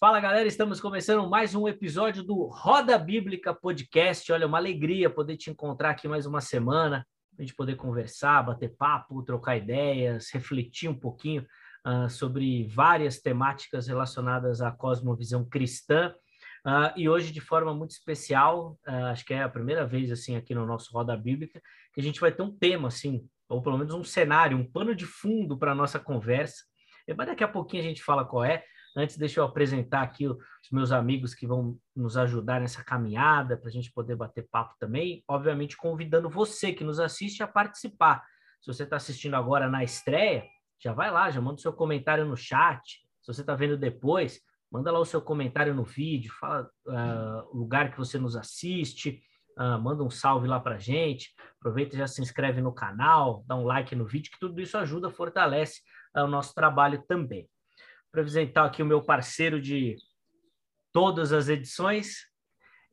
Fala galera, estamos começando mais um episódio do Roda Bíblica Podcast. Olha, uma alegria poder te encontrar aqui mais uma semana, a gente poder conversar, bater papo, trocar ideias, refletir um pouquinho uh, sobre várias temáticas relacionadas à cosmovisão cristã. Uh, e hoje, de forma muito especial, uh, acho que é a primeira vez assim aqui no nosso Roda Bíblica, que a gente vai ter um tema assim, ou pelo menos um cenário, um pano de fundo para a nossa conversa. Mas daqui a pouquinho a gente fala qual é. Antes, deixa eu apresentar aqui os meus amigos que vão nos ajudar nessa caminhada, para a gente poder bater papo também. Obviamente, convidando você que nos assiste a participar. Se você está assistindo agora na estreia, já vai lá, já manda o seu comentário no chat. Se você está vendo depois, manda lá o seu comentário no vídeo, fala uh, o lugar que você nos assiste, uh, manda um salve lá para gente. Aproveita e já se inscreve no canal, dá um like no vídeo, que tudo isso ajuda, fortalece uh, o nosso trabalho também apresentar aqui o meu parceiro de todas as edições.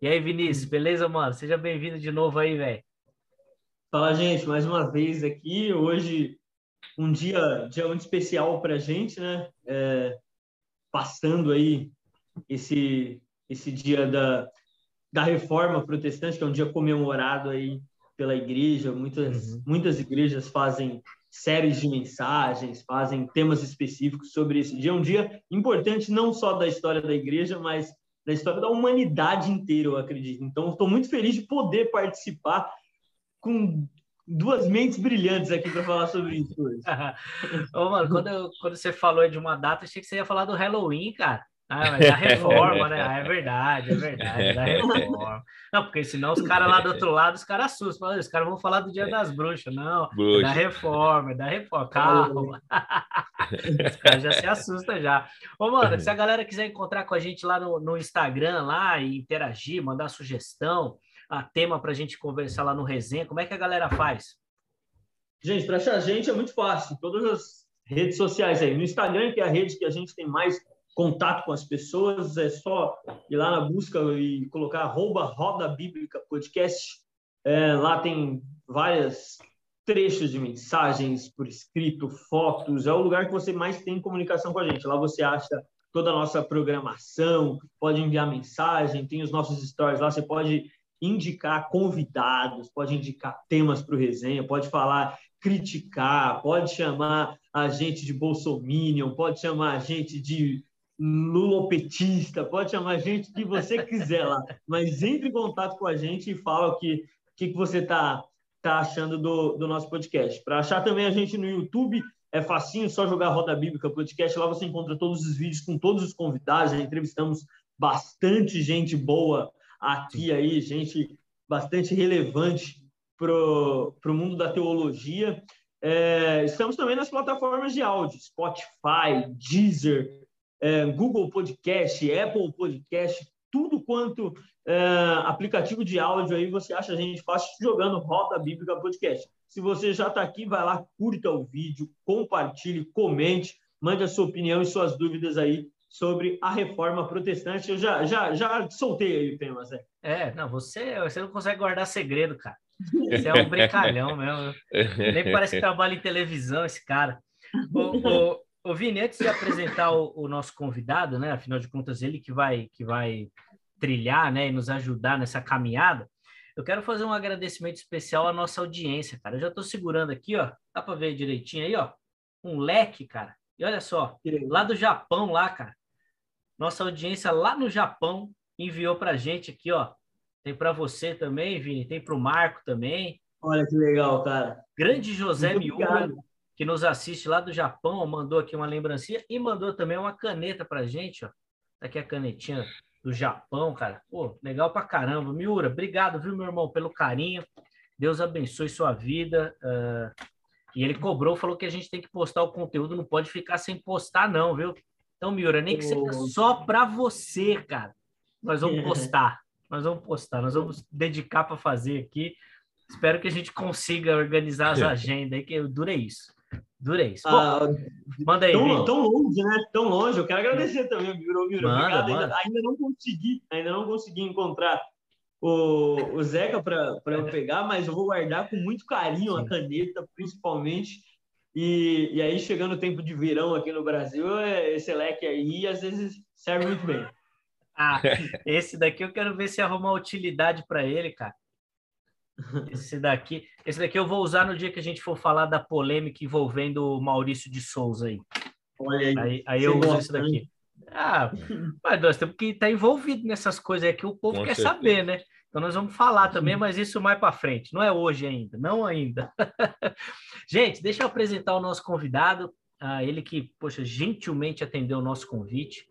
E aí, Vinícius, beleza, mano? Seja bem-vindo de novo aí, velho. Fala, gente, mais uma vez aqui. Hoje, um dia, dia muito especial para a gente, né? É, passando aí esse, esse dia da, da reforma protestante, que é um dia comemorado aí pela igreja. Muitas, uhum. muitas igrejas fazem séries de mensagens, fazem temas específicos sobre esse dia. É um dia importante não só da história da igreja, mas da história da humanidade inteira, eu acredito. Então, estou muito feliz de poder participar com duas mentes brilhantes aqui para falar sobre isso hoje. Ô, mano, quando, eu, quando você falou de uma data, achei que você ia falar do Halloween, cara. Ah, mas da reforma, né? Ah, é verdade, é verdade, da reforma. Não, porque senão os caras lá do outro lado, os caras assustam. Os caras vão falar do dia das bruxas. Não, Bruxa. é da reforma, é da reforma. Calma. os caras já se assustam já. Ô, mano, se a galera quiser encontrar com a gente lá no, no Instagram lá e interagir, mandar sugestão, a tema para a gente conversar lá no resenha, como é que a galera faz? Gente, para achar a gente é muito fácil. Todas as redes sociais aí. No Instagram, que é a rede que a gente tem mais contato com as pessoas, é só ir lá na busca e colocar arroba Roda Bíblica Podcast. É, lá tem várias trechos de mensagens por escrito, fotos, é o lugar que você mais tem comunicação com a gente. Lá você acha toda a nossa programação, pode enviar mensagem, tem os nossos stories lá, você pode indicar convidados, pode indicar temas para o resenha, pode falar, criticar, pode chamar a gente de bolsominion, pode chamar a gente de lulopetista, pode chamar a gente que você quiser lá, mas entre em contato com a gente e fala o que, que, que você está tá achando do, do nosso podcast. Para achar também a gente no YouTube, é facinho, só jogar Roda Bíblica Podcast, lá você encontra todos os vídeos com todos os convidados, já entrevistamos bastante gente boa aqui aí, gente bastante relevante para o mundo da teologia. É, estamos também nas plataformas de áudio, Spotify, Deezer, é, Google Podcast, Apple Podcast, tudo quanto é, aplicativo de áudio aí você acha a gente fácil jogando Rota Bíblica Podcast. Se você já está aqui, vai lá, curta o vídeo, compartilhe, comente, mande a sua opinião e suas dúvidas aí sobre a reforma protestante. Eu já, já, já soltei aí o tema, Zé. É, não, você, você não consegue guardar segredo, cara. Você é um brincalhão mesmo. Nem parece que trabalha em televisão esse cara. Vini, antes de apresentar o, o, nosso convidado, né? Afinal de contas, ele que vai, que vai trilhar, né? E nos ajudar nessa caminhada. Eu quero fazer um agradecimento especial à nossa audiência, cara. Eu já estou segurando aqui, ó. Dá para ver direitinho aí, ó. Um leque, cara. E olha só, lá do Japão, lá, cara. Nossa audiência lá no Japão enviou para gente aqui, ó. Tem para você também, Vini. Tem para o Marco também. Olha que legal, cara. Grande José Miura que nos assiste lá do Japão, mandou aqui uma lembrancinha e mandou também uma caneta pra gente, ó. Tá aqui a canetinha do Japão, cara. Pô, legal pra caramba. Miura, obrigado, viu, meu irmão, pelo carinho. Deus abençoe sua vida. Uh, e ele cobrou, falou que a gente tem que postar o conteúdo, não pode ficar sem postar, não, viu? Então, Miura, nem que seja só para você, cara. Nós vamos postar. Nós vamos postar, nós vamos dedicar para fazer aqui. Espero que a gente consiga organizar as agendas aí, que dura isso. Durei. Ah, manda aí. Tão, tão, longe, né? Tão longe. Eu quero agradecer também, Miro. Miro. Obrigado. Ainda, ainda, não consegui, ainda não consegui encontrar o, o Zeca para eu pegar, mas eu vou guardar com muito carinho a caneta, principalmente. E, e aí, chegando o tempo de verão aqui no Brasil, é esse leque aí, às vezes serve muito bem. Ah, esse daqui eu quero ver se arrumar utilidade para ele, cara. Esse daqui, esse daqui eu vou usar no dia que a gente for falar da polêmica envolvendo o Maurício de Souza aí. Olha aí. Aí, aí eu uso esse daqui. Ah, mas nós temos que estar envolvido nessas coisas aí que o povo Com quer certeza. saber, né? Então nós vamos falar também, mas isso mais para frente. Não é hoje ainda, não ainda. gente, deixa eu apresentar o nosso convidado, ah, ele que, poxa, gentilmente atendeu o nosso convite.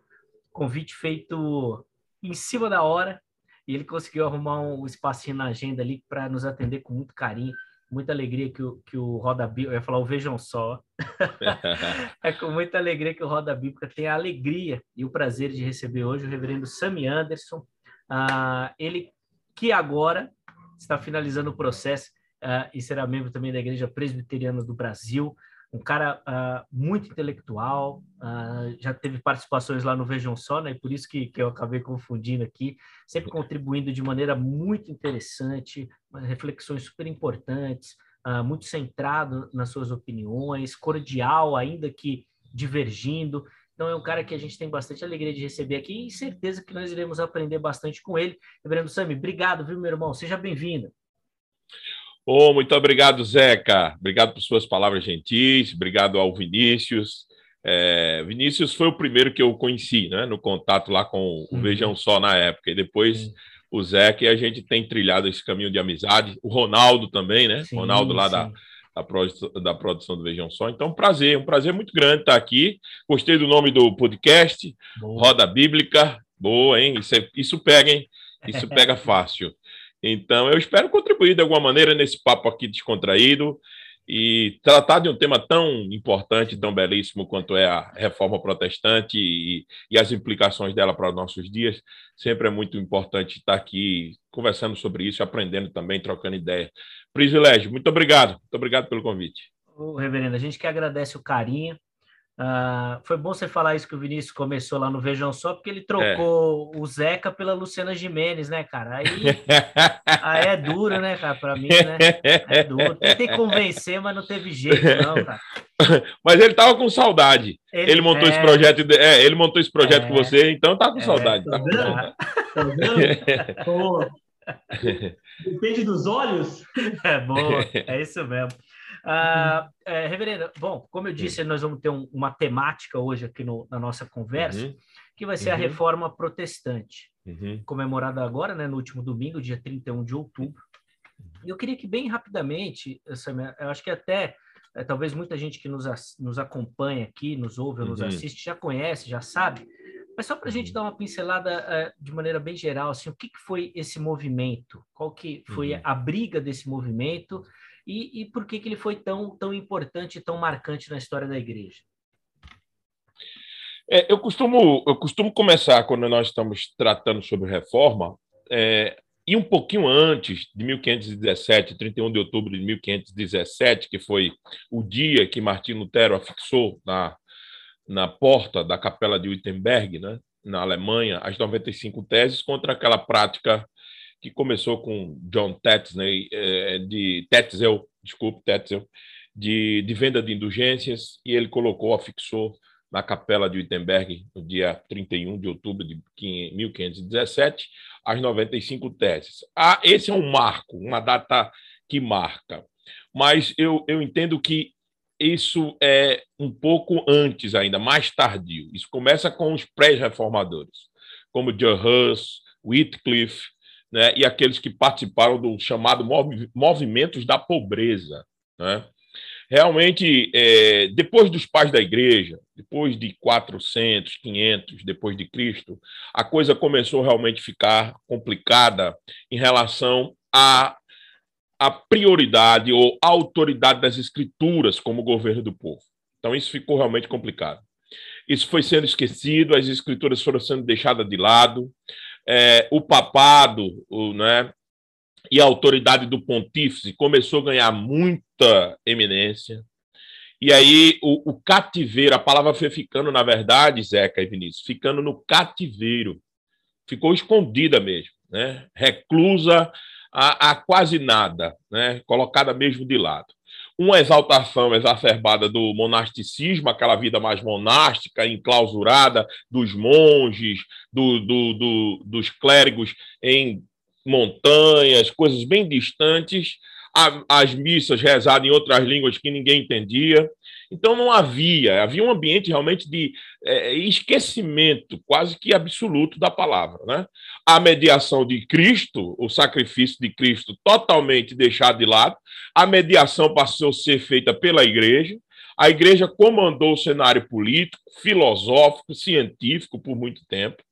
Convite feito em cima da hora e ele conseguiu arrumar um espacinho na agenda ali para nos atender com muito carinho, muita alegria que o, que o Roda Bíblica, eu ia falar o Vejam Só, é com muita alegria que o Roda Bíblica tem a alegria e o prazer de receber hoje o reverendo Sammy Anderson, ah, ele que agora está finalizando o processo uh, e será membro também da Igreja Presbiteriana do Brasil, um cara uh, muito intelectual, uh, já teve participações lá no Vejam Só, né? E por isso que, que eu acabei confundindo aqui, sempre contribuindo de maneira muito interessante, reflexões super importantes, uh, muito centrado nas suas opiniões, cordial, ainda que divergindo. Então é um cara que a gente tem bastante alegria de receber aqui e certeza que nós iremos aprender bastante com ele. Reverendo Sami, obrigado, viu, meu irmão? Seja bem-vindo. Oh, muito obrigado, Zeca. Obrigado por suas palavras gentis. Obrigado ao Vinícius. É, Vinícius foi o primeiro que eu conheci, né, no contato lá com o uhum. Vejam Só na época. E depois uhum. o Zeca e a gente tem trilhado esse caminho de amizade. O Ronaldo também, né? Sim, Ronaldo lá sim. da, da, produção, do Vejam Só. Então, um prazer, um prazer muito grande estar aqui. Gostei do nome do podcast, Boa. Roda Bíblica. Boa, hein? Isso, é, isso pega, hein? Isso pega fácil. Então, eu espero contribuir de alguma maneira nesse papo aqui descontraído e tratar de um tema tão importante, tão belíssimo quanto é a reforma protestante e, e, as implicações dela para os nossos dias. Sempre é muito importante estar aqui conversando sobre isso, aprendendo também, trocando ideias. Privilégio, muito obrigado, muito obrigado pelo convite. Ô, reverendo, a gente que agradece o carinho, Uh, foi bom você falar isso que o Vinícius começou lá no Vejam Só, porque ele trocou é. o Zeca pela Luciana Jimenez, né, cara? Aí, aí é duro, né, cara, para mim, né? É duro. Tentei convencer, mas não teve jeito, não, cara. Mas ele tava com saudade. Ele, ele montou é... esse projeto, de... é, ele montou esse projeto com é. você, então tá com é, saudade. Tá, com saudade. Tá vendo? Depende dos olhos. É boa, é isso mesmo. Uh, é, reverendo, bom, como eu disse, nós vamos ter um, uma temática hoje aqui no, na nossa conversa, uhum. que vai ser uhum. a reforma protestante, uhum. comemorada agora, né, no último domingo, dia 31 de outubro. Eu queria que, bem rapidamente, eu acho que até é, talvez muita gente que nos, nos acompanha aqui, nos ouve ou nos uhum. assiste, já conhece, já sabe, mas só para a gente dar uma pincelada é, de maneira bem geral, assim, o que, que foi esse movimento? Qual que foi a briga desse movimento? E, e por que, que ele foi tão, tão importante e tão marcante na história da igreja? É, eu, costumo, eu costumo começar, quando nós estamos tratando sobre reforma, é, e um pouquinho antes de 1517, 31 de outubro de 1517, que foi o dia que Martim Lutero afixou na, na porta da capela de Wittenberg, né, na Alemanha, as 95 teses contra aquela prática que começou com John Tetzel, é, de Tetzel, desculpe, Tetzel, de, de venda de indulgências, e ele colocou, afixou na capela de Wittenberg, no dia 31 de outubro de 1517, as 95 teses. Ah, esse é um marco, uma data que marca. Mas eu, eu entendo que isso é um pouco antes ainda, mais tardio. Isso começa com os pré-reformadores, como John Hus, Whitcliffe, né, e aqueles que participaram do chamado Movimentos da Pobreza. Né? Realmente, é, depois dos pais da igreja, depois de 400, 500 depois de Cristo, a coisa começou realmente a ficar complicada em relação à a, a prioridade ou autoridade das escrituras como governo do povo. Então, isso ficou realmente complicado. Isso foi sendo esquecido, as escrituras foram sendo deixadas de lado, é, o papado o, né, e a autoridade do pontífice começou a ganhar muita eminência. E aí o, o, cativeiro, a palavra foi ficando, na verdade, Zeca e Vinícius, ficando no cativeiro. Ficou escondida mesmo, né? reclusa a, a quase nada, né? colocada mesmo de lado. Uma exaltação exacerbada do monasticismo, aquela vida mais monástica, enclausurada dos monges, do, do, do, dos clérigos em montanhas, coisas bem distantes, as missas rezadas em outras línguas que ninguém entendia. Então não havia, havia um ambiente realmente de é, esquecimento quase que absoluto da palavra. Né? A mediação de Cristo, o sacrifício de Cristo totalmente deixado de lado, a mediação passou a ser feita pela igreja, a igreja comandou o cenário político, filosófico, científico por muito tempo.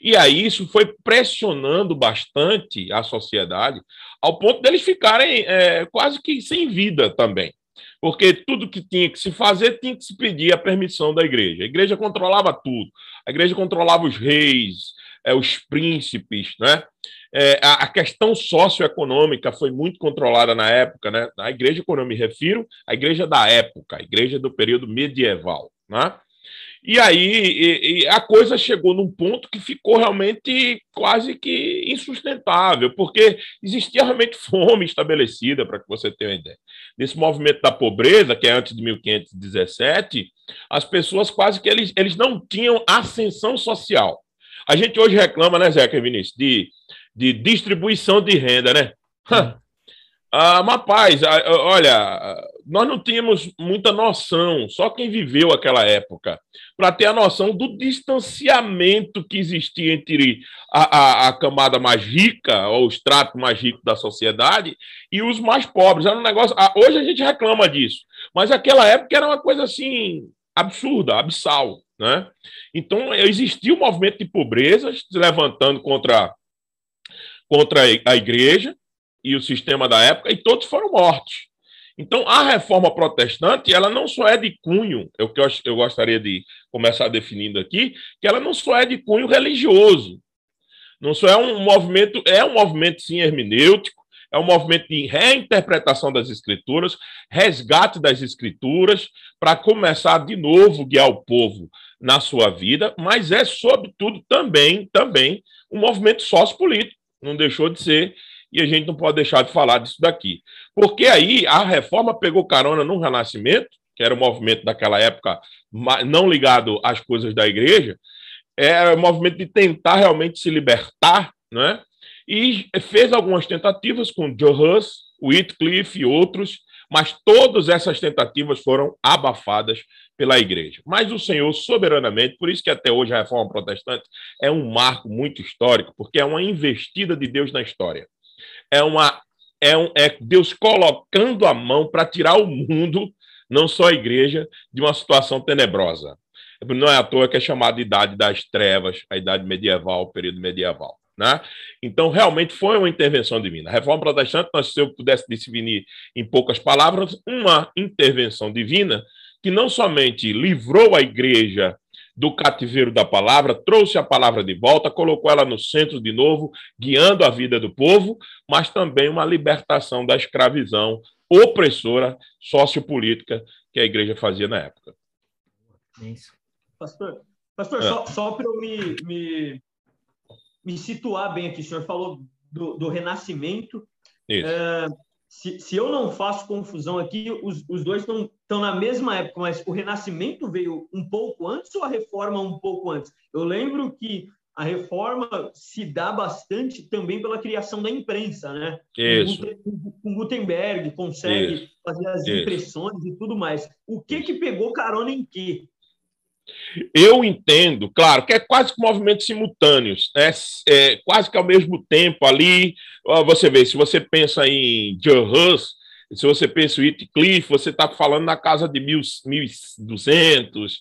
E aí isso foi pressionando bastante a sociedade, ao ponto deles ficarem é, quase que sem vida também. Porque tudo que tinha que se fazer tinha que se pedir a permissão da igreja. A igreja controlava tudo. A igreja controlava os reis, é, os príncipes, né? É, a, a, questão socioeconômica foi muito controlada na época, né? A igreja, quando eu me refiro, a igreja da época, a igreja do período medieval, né? E aí e, e a coisa chegou num ponto que ficou realmente quase que insustentável, porque existia realmente fome estabelecida, para que você tenha uma ideia. Nesse movimento da pobreza, que é antes de 1517, as pessoas quase que eles, eles não tinham ascensão social. A gente hoje reclama, né, Zeca Vinícius, de, de distribuição de renda, né? Ah, mas, rapaz, olha, nós não tínhamos muita noção, só quem viveu aquela época, para ter a noção do distanciamento que existia entre a, a, a, camada mais rica, ou o extrato mais rico da sociedade, e os mais pobres. Era um negócio. Hoje a gente reclama disso, mas aquela época era uma coisa assim absurda, abissal. Né? Então, existia um movimento de pobreza se levantando contra, contra a igreja e o sistema da época, e todos foram mortos. Então, a reforma protestante, ela não só é de cunho, é o que eu, gostaria de começar definindo aqui, que ela não só é de cunho religioso, não só é um movimento, é um movimento sim hermenêutico, é um movimento de reinterpretação das escrituras, resgate das escrituras, para começar de novo guiar o povo na sua vida, mas é sobretudo também, também um movimento sociopolítico, não deixou de ser e a gente não pode deixar de falar disso daqui. Porque aí a reforma pegou carona no Renascimento, que era um movimento daquela época não ligado às coisas da igreja, era um movimento de tentar realmente se libertar, né? E fez algumas tentativas com Joe Hus, Whitcliffe e outros, mas todas essas tentativas foram abafadas pela igreja. Mas o Senhor, soberanamente, por isso que até hoje a reforma protestante é um marco muito histórico, porque é uma investida de Deus na história é, uma, é, um, é Deus colocando a mão para tirar o mundo, não só a igreja, de uma situação tenebrosa. Não é à toa que é chamada de idade das trevas, a idade medieval, o período medieval. Né? Então, realmente foi uma intervenção divina. A reforma protestante, se eu pudesse definir em poucas palavras, uma intervenção divina que não somente livrou a igreja do cativeiro da palavra, trouxe a palavra de volta, colocou ela no centro de novo, guiando a vida do povo, mas também uma libertação da escravidão opressora sociopolítica que a igreja fazia na época. Isso. Pastor, pastor é. só, só para eu me, me, me, situar bem aqui, o senhor falou do, do renascimento. É, se, se eu não faço confusão aqui, os, os dois estão na mesma época, mas o Renascimento veio um pouco antes ou a Reforma um pouco antes? Eu lembro que a reforma se dá bastante também pela criação da imprensa, né? Isso. Com Gutenberg consegue Isso. fazer as Isso. impressões e tudo mais. O que que pegou carona em quê? Eu entendo, claro, que é quase que movimentos simultâneos, é, é, quase que ao mesmo tempo ali. Você vê, se você pensa em Joe Hus, se você pensa em Whitcliffe, você está falando na casa de 1.200,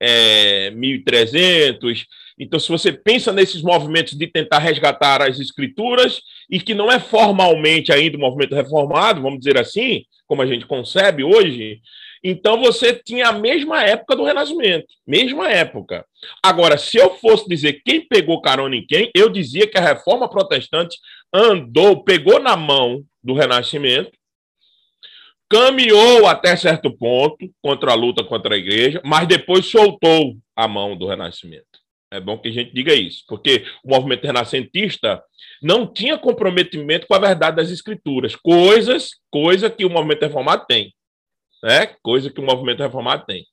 é, 1.300. Então, se você pensa nesses movimentos de tentar resgatar as escrituras, e que não é formalmente ainda o um movimento reformado, vamos dizer assim, como a gente concebe hoje, então você tinha a mesma época do Renascimento, mesma época. Agora, se eu fosse dizer quem pegou carona em quem, eu dizia que a reforma protestante andou, pegou na mão do Renascimento, caminhou até certo ponto contra a luta contra a igreja, mas depois soltou a mão do Renascimento. É bom que a gente diga isso, porque o movimento renascentista não tinha comprometimento com a verdade das escrituras, coisas, coisa que o movimento reformado tem. Né? coisa que o movimento reformado tem.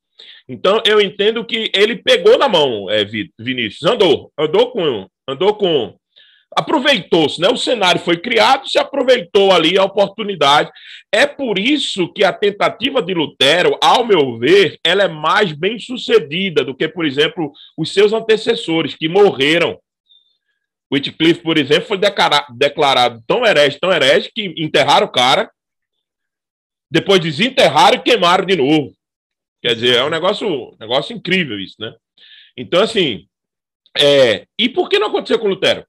Então, eu entendo que ele pegou na mão, é, Vinícius, andou, andou com, andou com, aproveitou-se, né? O cenário foi criado, se aproveitou ali a oportunidade. É por isso que a tentativa de Lutero, ao meu ver, ela é mais bem sucedida do que, por exemplo, os seus antecessores que morreram. Whitcliffe, por exemplo, foi declarado tão herege, tão herege, que enterraram o cara, depois desenterraram e queimaram de novo. Quer dizer, é um negócio, negócio incrível isso, né? Então, assim, é... e por que não aconteceu com Lutero?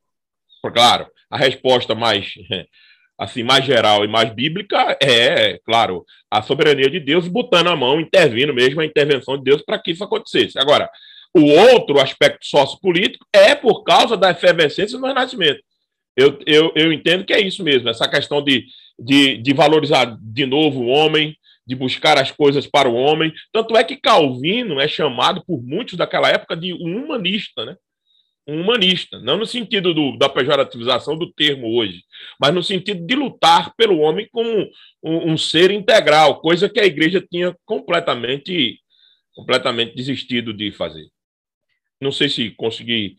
Claro, a resposta mais assim mais geral e mais bíblica é, claro, a soberania de Deus botando a mão, intervindo mesmo a intervenção de Deus para que isso acontecesse. Agora, o outro aspecto sociopolítico é por causa da efervescência no Renascimento. Eu, eu, eu entendo que é isso mesmo, essa questão de, de, de valorizar de novo o homem, de buscar as coisas para o homem. Tanto é que Calvino é chamado por muitos daquela época de um humanista, né? Um humanista, não no sentido do, da pejorativização do termo hoje, mas no sentido de lutar pelo homem como um, um ser integral, coisa que a igreja tinha completamente, completamente desistido de fazer. Não sei se consegui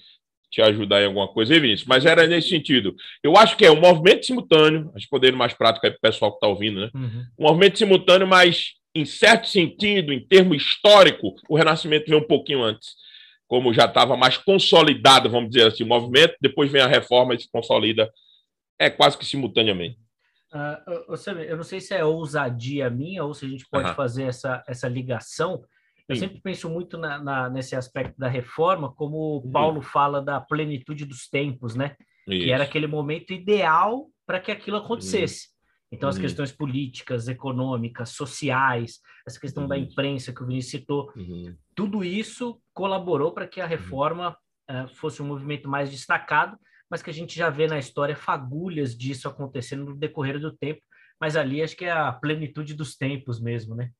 te ajudar em alguma coisa, Vinícius, mas era nesse sentido. Eu acho que é um movimento simultâneo, poder mais prático aí para o pessoal que está ouvindo, né? Uhum. Um movimento simultâneo, mas em certo sentido, em termo histórico, o Renascimento veio um pouquinho antes. Como já estava mais consolidado, vamos dizer assim, o movimento, depois vem a reforma e se consolida é quase que simultaneamente. Uh, eu não sei se é ousadia minha ou se a gente pode uhum. fazer essa, essa ligação, eu Sim. sempre penso muito na, na, nesse aspecto da reforma, como o Paulo fala da plenitude dos tempos, né? Isso. Que era aquele momento ideal para que aquilo acontecesse. Então, as uhum. questões políticas, econômicas, sociais, essa questão uhum. da imprensa que o Vinícius citou, uhum. tudo isso colaborou para que a reforma uh, fosse um movimento mais destacado, mas que a gente já vê na história fagulhas disso acontecendo no decorrer do tempo. Mas ali acho que é a plenitude dos tempos mesmo, né?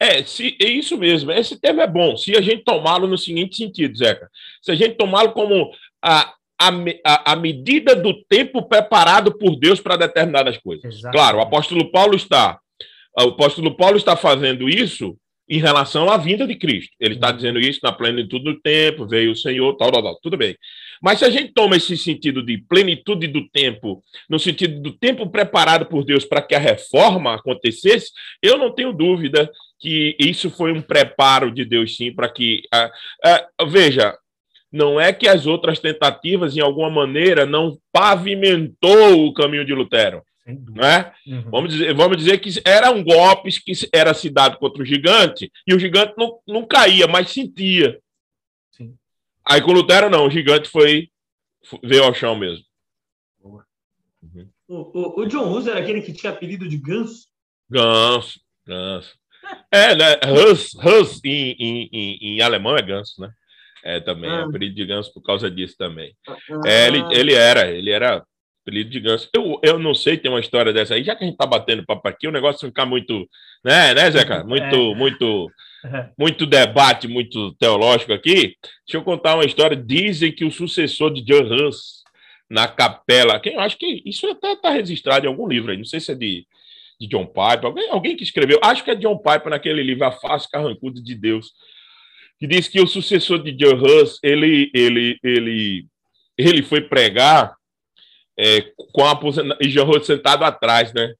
É, se, é isso mesmo. Esse termo é bom. Se a gente tomá-lo no seguinte sentido, Zeca. Se a gente tomá-lo como a, a, a, medida do tempo preparado por Deus para determinadas coisas. Exatamente. Claro, o apóstolo Paulo está. O apóstolo Paulo está fazendo isso em relação à vinda de Cristo. Ele está uhum. dizendo isso na plenitude do tempo, veio o Senhor, tal, tal, tal. Tudo bem. Mas se a gente toma esse sentido de plenitude do tempo, no sentido do tempo preparado por Deus para que a reforma acontecesse, eu não tenho dúvida que isso foi um preparo de Deus, sim, para que. Uh, uh, veja, não é que as outras tentativas, em alguma maneira, não pavimentou o caminho de Lutero. Né? Uhum. Vamos, dizer, vamos dizer que eram golpes que era se dado contra o gigante, e o gigante não, não caía, mas sentia. Aí com o Lutero, não, o gigante foi. veio ao chão mesmo. Uhum. O, o, o, John Hus era aquele que tinha apelido de ganso? Ganso, ganso. É, né? Hus, Hus em, em, em, em alemão é ganso, né? É também, ah. é apelido de ganso por causa disso também. Ah. É, ele, ele era, ele era apelido de ganso. Eu, eu não sei, tem uma história dessa aí, já que a gente tá batendo papo aqui, o negócio ficar muito, né, né, Zeca? Muito, é. muito muito debate, muito teológico aqui. Deixa eu contar uma história. Dizem que o sucessor de John Hus na capela, quem acho que isso até está registrado em algum livro aí, não sei se é de, de John Piper, alguém, alguém que escreveu, acho que é John Piper naquele livro A Face Carrancuda de Deus, que diz que o sucessor de John Hus, ele, ele, ele, ele foi pregar é, com a e John Hus sentado atrás, né?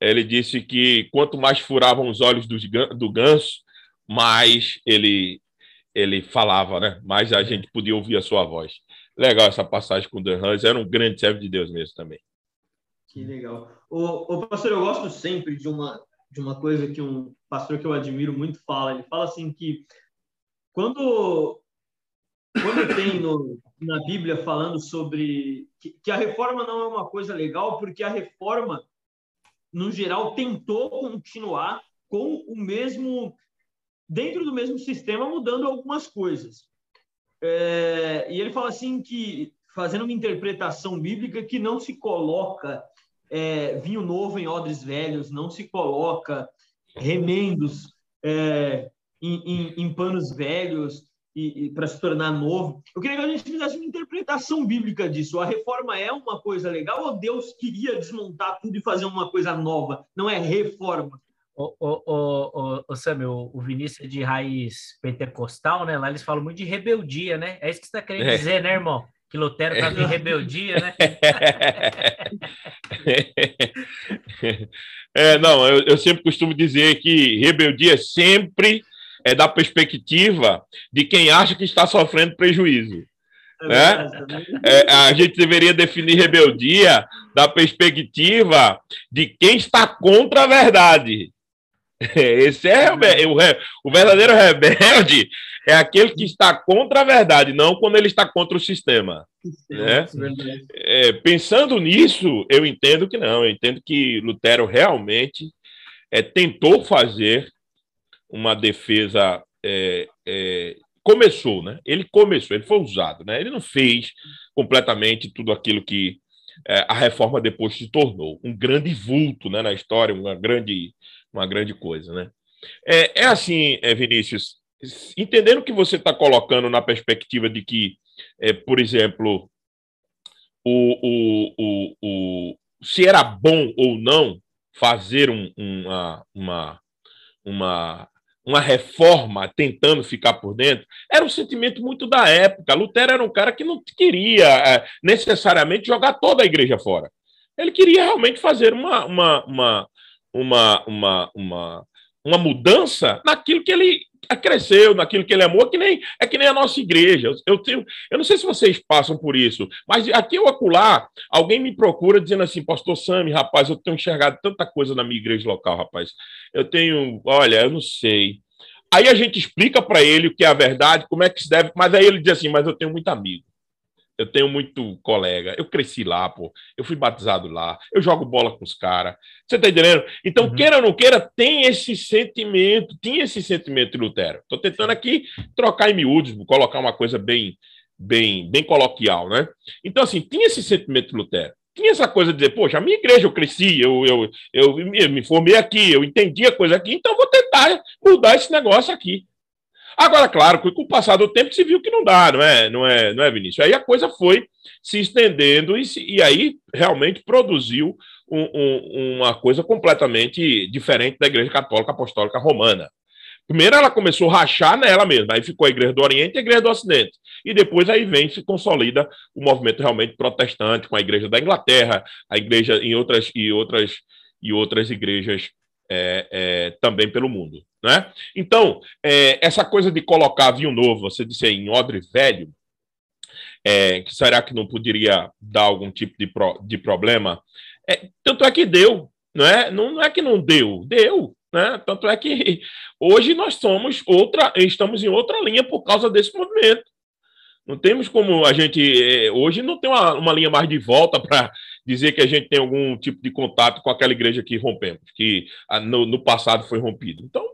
Ele disse que quanto mais furavam os olhos do, do ganso, mais ele ele falava, né? Mais a gente podia ouvir a sua voz. Legal essa passagem com o Dan Hans, era um grande servo de Deus mesmo também. Que legal. O, o pastor, eu gosto sempre de uma de uma coisa que um pastor que eu admiro muito fala. Ele fala assim que quando quando tem no, na Bíblia falando sobre que, que a reforma não é uma coisa legal, porque a reforma no geral tentou continuar com o mesmo dentro do mesmo sistema, mudando algumas coisas. É, e ele fala assim que, fazendo uma interpretação bíblica, que não se coloca é, vinho novo em odres velhos, não se coloca remendos é, em, em, em, panos velhos e, e para se tornar novo. Eu queria que a gente fizesse uma interpretação bíblica disso. A reforma é uma coisa legal ou Deus queria desmontar tudo e fazer uma coisa nova? Não é reforma. O, o, o, o, Samuel, o Vinícius é de raiz pentecostal, né? Lá eles falam muito de rebeldia, né? É isso que você está querendo é. dizer, né, irmão? Que Lutero estava em rebeldia, né? é, não, eu, eu sempre costumo dizer que rebeldia sempre é da perspectiva de quem acha que está sofrendo prejuízo. É né? É, a gente deveria definir rebeldia da perspectiva de quem está contra a verdade. Esse é o, o verdadeiro rebelde é aquele que está contra a verdade, não quando ele está contra o sistema. Né? É, pensando nisso, eu entendo que não. Eu entendo que Lutero realmente é, tentou fazer uma defesa. É, é, começou, né? Ele começou, ele foi usado, né? Ele não fez completamente tudo aquilo que é, a reforma depois se tornou um grande vulto, né, na história, uma grande uma grande coisa, né? É, é assim, é, Vinícius, entendendo que você está colocando na perspectiva de que, é, por exemplo, o, o, o, o, se era bom ou não fazer um, uma, uma, uma, uma reforma tentando ficar por dentro, era um sentimento muito da época. Lutero era um cara que não queria é, necessariamente jogar toda a igreja fora. Ele queria realmente fazer uma, uma, uma, uma, uma, uma, uma mudança naquilo que ele cresceu, naquilo que ele amou, que nem, é que nem a nossa igreja. Eu, tenho, eu não sei se vocês passam por isso, mas aqui ou acolá, alguém me procura dizendo assim, pastor Sami, rapaz, eu tenho enxergado tanta coisa na minha igreja local, rapaz. Eu tenho, olha, eu não sei. Aí a gente explica para ele o que é a verdade, como é que se deve, mas aí ele diz assim, mas eu tenho muito amigo eu tenho muito colega, eu cresci lá, pô, eu fui batizado lá, eu jogo bola com os caras. Você tá entendendo? Então, uhum. queira ou não queira, tem esse sentimento, tinha esse sentimento de Lutero. Tô tentando aqui trocar em miúdos, colocar uma coisa bem, bem, bem coloquial, né? Então, assim, tinha esse sentimento de Lutero. Tinha essa coisa de dizer, poxa, a minha igreja eu cresci, eu, eu, eu, eu me formei aqui, eu entendi a coisa aqui, então vou tentar mudar esse negócio aqui. Agora, claro, com o passar do tempo se viu que não dá, não é, não é, não é, Vinícius? Aí a coisa foi se estendendo e, se, e aí realmente produziu um, um, uma coisa completamente diferente da Igreja Católica Apostólica Romana. Primeiro ela começou a rachar nela mesma, aí ficou a Igreja do Oriente e a Igreja do Ocidente. E depois aí vem se consolida o movimento realmente protestante com a Igreja da Inglaterra, a Igreja em outras e outras e outras igrejas é, é, também pelo mundo. Né? Então, é, essa coisa de colocar vinho novo, você disse aí, em odre velho, é, que será que não poderia dar algum tipo de, pro, de problema? É, tanto é que deu, não é? Não, não é que não deu, deu. Né? Tanto é que hoje nós somos outra, estamos em outra linha por causa desse movimento. Não temos como a gente. É, hoje não tem uma, uma linha mais de volta para dizer que a gente tem algum tipo de contato com aquela igreja que rompemos, que no, no passado foi rompido. Então,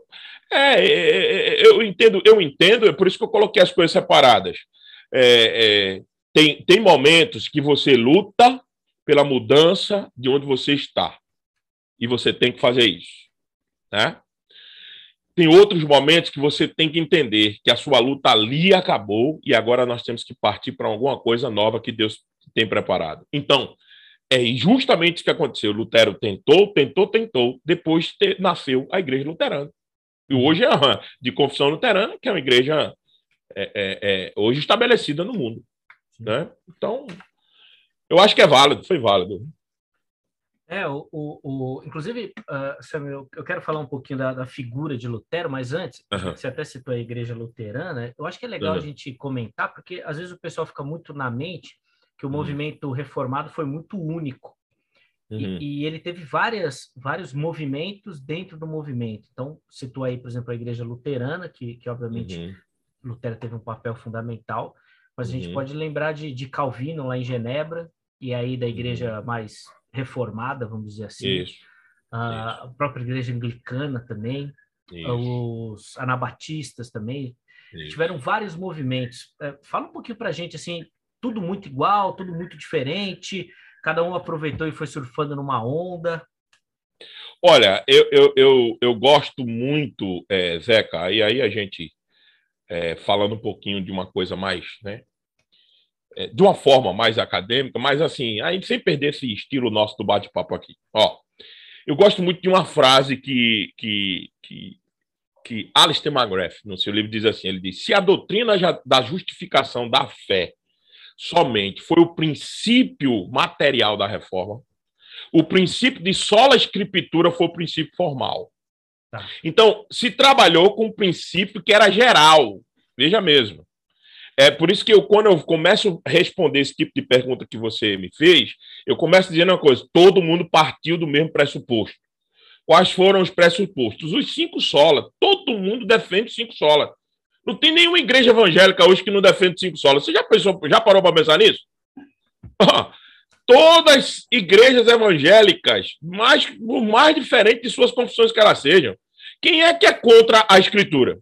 é, é, é, eu entendo, eu entendo, é por isso que eu coloquei as coisas separadas. É, é, tem, tem momentos que você luta pela mudança de onde você está. E você tem que fazer isso. Né? Tem outros momentos que você tem que entender que a sua luta ali acabou e agora nós temos que partir para alguma coisa nova que Deus tem preparado. Então, é justamente isso que aconteceu. Lutero tentou, tentou, tentou, depois te, nasceu a igreja luterana. E hoje é uma, de confissão luterana, que é uma igreja é, é, é, hoje estabelecida no mundo. Né? Então, eu acho que é válido, foi válido. É, o, o, o inclusive, uh, Samuel, eu quero falar um pouquinho da, da figura de Lutero, mas antes, uhum. você até citou a igreja luterana, eu acho que é legal uhum. a gente comentar, porque às vezes o pessoal fica muito na mente que o uhum. movimento reformado foi muito único. Uhum. E, e, ele teve várias, vários movimentos dentro do movimento. Então, citou aí, por exemplo, a igreja luterana, que, que obviamente uhum. Lutero teve um papel fundamental, mas a gente uhum. pode lembrar de, de Calvino lá em Genebra, e aí da igreja uhum. mais reformada, vamos dizer assim. Isso. A, Isso. a própria igreja anglicana também, Isso. os anabatistas também. Tiveram vários movimentos. É, fala um pouquinho para a gente, assim, tudo muito igual, tudo muito diferente, cada um aproveitou e foi surfando numa onda. Olha, eu, eu, eu, eu gosto muito, é, Zeca, e aí a gente é, falando um pouquinho de uma coisa mais, né? É, de uma forma mais acadêmica, mas assim, aí sem perder esse estilo nosso do bate-papo aqui. Ó, Eu gosto muito de uma frase que, que, que, que Alistair McGrath, no seu livro, diz assim: ele diz, se a doutrina da justificação da fé somente foi o princípio material da reforma, o princípio de sola escritura foi o princípio formal. Tá. Então, se trabalhou com um princípio que era geral, veja mesmo. É por isso que eu, quando eu começo a responder esse tipo de pergunta que você me fez, eu começo dizendo uma coisa: todo mundo partiu do mesmo pressuposto. Quais foram os pressupostos? Os cinco solas. Todo mundo defende cinco solas. Não tem nenhuma igreja evangélica hoje que não defende cinco solas. Você já, pensou, já parou para pensar nisso? Todas as igrejas evangélicas, mais, por mais diferente de suas confissões que elas sejam, quem é que é contra a escritura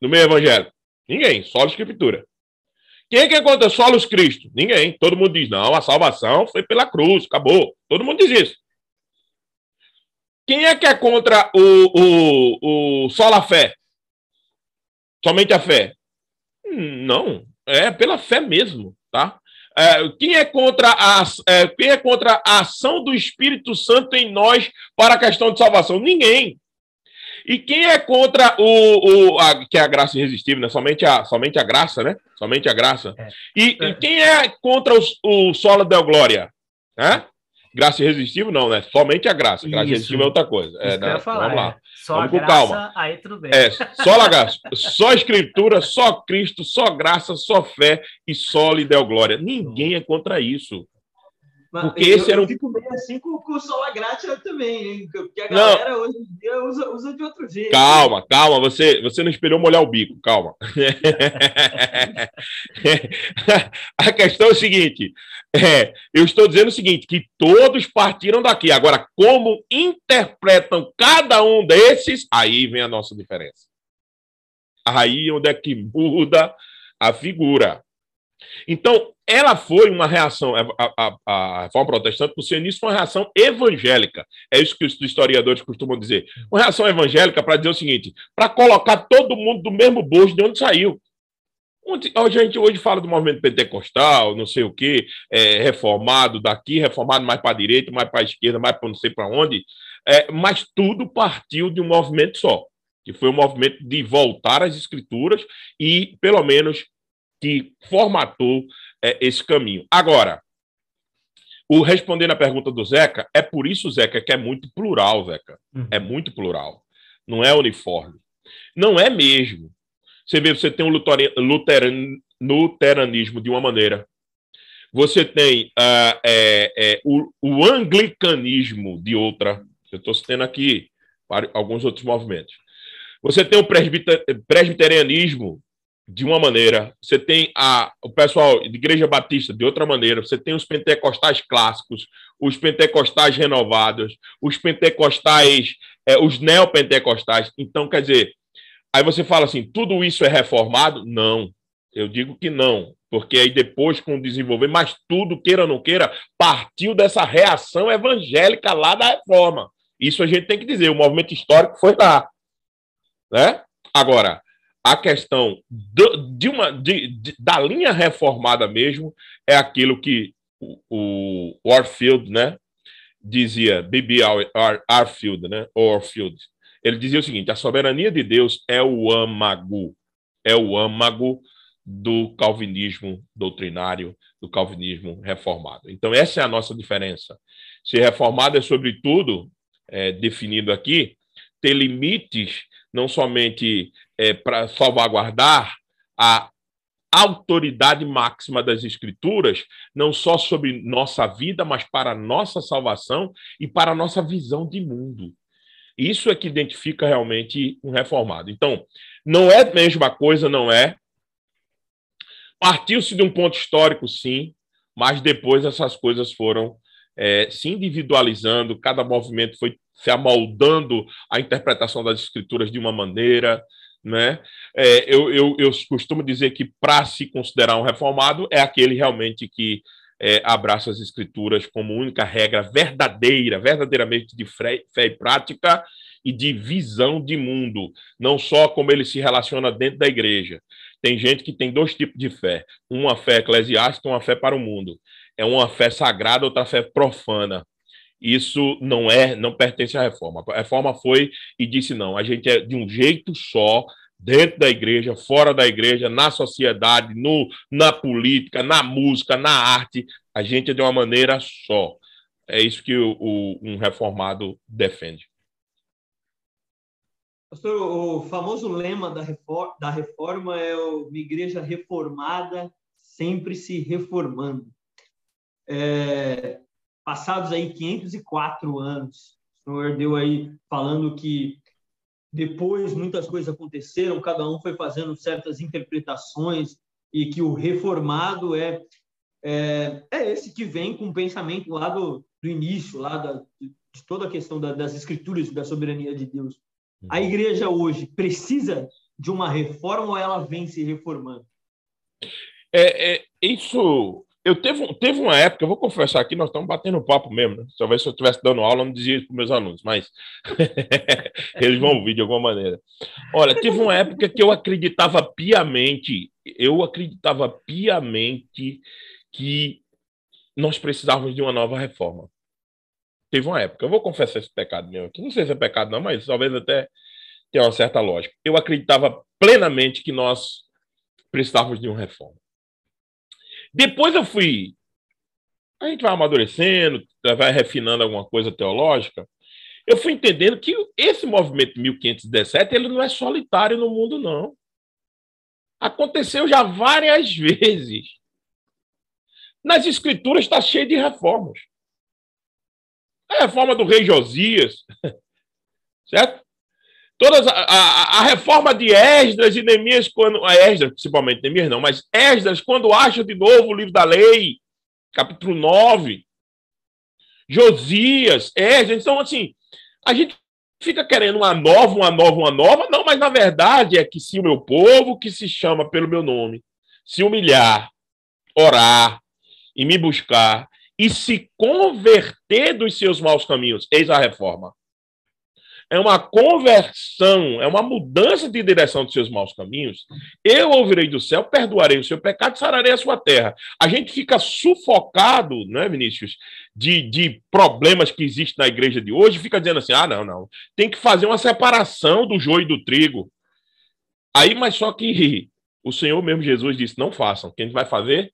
no meio evangélico? Ninguém, só a escritura. Quem é que é contra solos Cristo? Ninguém. Todo mundo diz, não, a salvação foi pela cruz, acabou. Todo mundo diz isso. Quem é que é contra o, o, o só a fé? Somente a fé? Não, é pela fé mesmo, tá? É, quem, é contra a, é, quem é contra a ação do Espírito Santo em nós para a questão de salvação? Ninguém. E quem é contra o, o a, que é a graça irresistível, né? Somente a, somente a graça, né? Somente a graça. É. E, e, quem é contra o, o solo del glória? Né? Graça irresistível, não, né? Somente a graça. Graça Isso. irresistível é outra coisa. É, falar, vamos lá. Só vamos com graça, calma. Aí tudo bem. É, só graça. só escritura, só Cristo, só graça, só fé e só lhe deu glória. Ninguém é contra isso. Porque eu, esse era um. Eu fico bem assim com, com o Sola Grátis também, hein? Porque a galera não. hoje em dia usa, usa de outro jeito. Calma, calma, você, você não esperou molhar o bico, calma. a questão é o seguinte: é, eu estou dizendo o seguinte: que todos partiram daqui. Agora, como interpretam cada um desses, aí vem a nossa diferença. Aí onde é que muda a figura. Então, ela foi uma reação, a, a, a, reforma protestante, por ser nisso, uma reação evangélica. É isso que os historiadores costumam dizer. Uma reação evangélica para dizer o seguinte: para colocar todo mundo do mesmo bojo de onde saiu. a gente hoje fala do movimento pentecostal, não sei o quê, é, reformado daqui, reformado mais para a direita, mais para a esquerda, mais para não sei para onde, é, mas tudo partiu de um movimento só, que foi o um movimento de voltar às escrituras e, pelo menos, que formatou é, esse caminho. Agora, o respondendo a pergunta do Zeca, é por isso, Zeca, que é muito plural, Zeca. Uhum. É muito plural. Não é uniforme. Não é mesmo. Você vê, você tem o luteran, luteranismo de uma maneira. Você tem uh, é, é, o, o, anglicanismo de outra. Eu estou citando aqui alguns outros movimentos. Você tem o presbiterianismo de uma maneira, você tem a, o pessoal de Igreja Batista de outra maneira, você tem os pentecostais clássicos, os pentecostais renovados, os pentecostais, é, os neopentecostais. Então, quer dizer, aí você fala assim, tudo isso é reformado? Não, eu digo que não, porque aí depois, com o desenvolver, mas tudo, queira ou não queira, partiu dessa reação evangélica lá da reforma. Isso a gente tem que dizer, o movimento histórico foi lá. Né? Agora, a questão do, de uma, de, de, da linha reformada mesmo é aquilo que o, o Warfield, né, dizia, B.B. Arfield, né, Orfield. Ele dizia o seguinte: a soberania de Deus é o âmago, é o âmago do calvinismo doutrinário, do calvinismo reformado. Então, essa é a nossa diferença. Se reformado é, sobretudo, é, definido aqui, ter limites não somente é, para salvaguardar a autoridade máxima das Escrituras, não só sobre nossa vida, mas para a nossa salvação e para a nossa visão de mundo. Isso é que identifica realmente um reformado. Então, não é a mesma coisa, não é. Partiu-se de um ponto histórico, sim, mas depois essas coisas foram é, se individualizando, cada movimento foi se amoldando a interpretação das escrituras de uma maneira. Né? É, eu, eu, eu costumo dizer que, para se considerar um reformado, é aquele realmente que é, abraça as escrituras como única regra verdadeira, verdadeiramente de fé, fé e prática e de visão de mundo, não só como ele se relaciona dentro da igreja. Tem gente que tem dois tipos de fé: uma fé eclesiástica uma fé para o mundo. É uma fé sagrada, outra fé profana. Isso não é, não pertence à reforma. A reforma foi e disse não, a gente é de um jeito só, dentro da igreja, fora da igreja, na sociedade, no, na política, na música, na arte, a gente é de uma maneira só. É isso que o, o, um reformado defende. Pastor, o famoso lema da reforma, da reforma é uma igreja reformada, sempre se reformando. É, passados aí 504 anos, o senhor deu aí falando que depois muitas coisas aconteceram, cada um foi fazendo certas interpretações e que o reformado é é, é esse que vem com o pensamento lá do, do início, lá da, de toda a questão da, das escrituras da soberania de Deus. A uhum. igreja hoje precisa de uma reforma ou ela vem se reformando? É, é isso. Eu teve, teve uma época, eu vou confessar aqui, nós estamos batendo papo mesmo, né? Talvez se eu estivesse dando aula, eu não dizia isso para meus alunos, mas eles vão ouvir de alguma maneira. Olha, teve uma época que eu acreditava piamente, eu acreditava piamente que nós precisávamos de uma nova reforma. Teve uma época, eu vou confessar esse pecado meu aqui, não sei se é pecado não, mas talvez até tenha uma certa lógica. Eu acreditava plenamente que nós precisávamos de uma reforma. Depois eu fui. A gente vai amadurecendo, vai refinando alguma coisa teológica. Eu fui entendendo que esse movimento 1517 ele não é solitário no mundo, não. Aconteceu já várias vezes. Nas escrituras está cheio de reformas. A reforma do rei Josias, certo? Todas a, a, a, reforma de Esdras e Neemias, quando. A Esdras, principalmente, Neemias não, mas Esdras, quando acha de novo o livro da lei, capítulo 9. Josias, Esdras, então, assim, a gente fica querendo uma nova, uma nova, uma nova, não, mas na verdade é que se o meu povo, que se chama pelo meu nome, se humilhar, orar, e me buscar e se converter dos seus maus caminhos. Eis a reforma. É uma conversão, é uma mudança de direção dos seus maus caminhos. Eu ouvirei do céu, perdoarei o seu pecado, sararei a sua terra. A gente fica sufocado, não é, Vinícius, de, de problemas que existem na igreja de hoje, fica dizendo assim: ah, não, não, tem que fazer uma separação do joio e do trigo. Aí, mas só que o Senhor mesmo Jesus disse: não façam. Quem vai fazer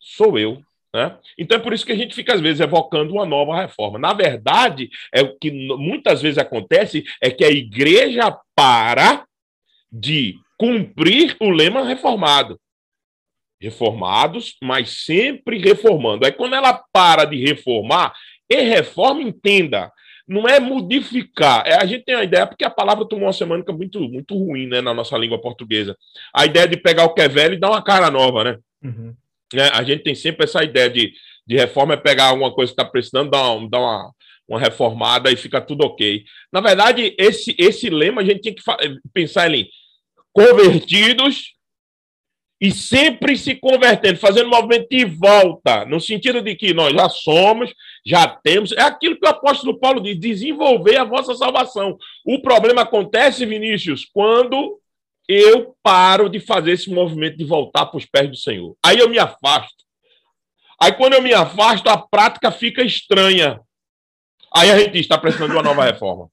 sou eu. Né? Então é por isso que a gente fica, às vezes, evocando uma nova reforma. Na verdade, é o que muitas vezes acontece é que a igreja para de cumprir o lema reformado. Reformados, mas sempre reformando. Aí quando ela para de reformar, e reforma, entenda, não é modificar. É, a gente tem a ideia, porque a palavra tomou uma semântica muito, muito ruim né, na nossa língua portuguesa. A ideia de pegar o que é velho e dar uma cara nova, né? Uhum. Né? A gente tem sempre essa ideia de, de reforma é pegar alguma coisa que está precisando, dar, uma, dar uma, uma reformada e fica tudo ok. Na verdade, esse, esse lema a gente tinha que pensar em convertidos e sempre se convertendo, fazendo movimento de volta, no sentido de que nós já somos, já temos. É aquilo que o apóstolo Paulo diz: desenvolver a vossa salvação. O problema acontece, Vinícius, quando eu paro de fazer esse movimento de voltar para os pés do Senhor. Aí eu me afasto. Aí quando eu me afasto, a prática fica estranha. Aí a gente está precisando de uma nova reforma.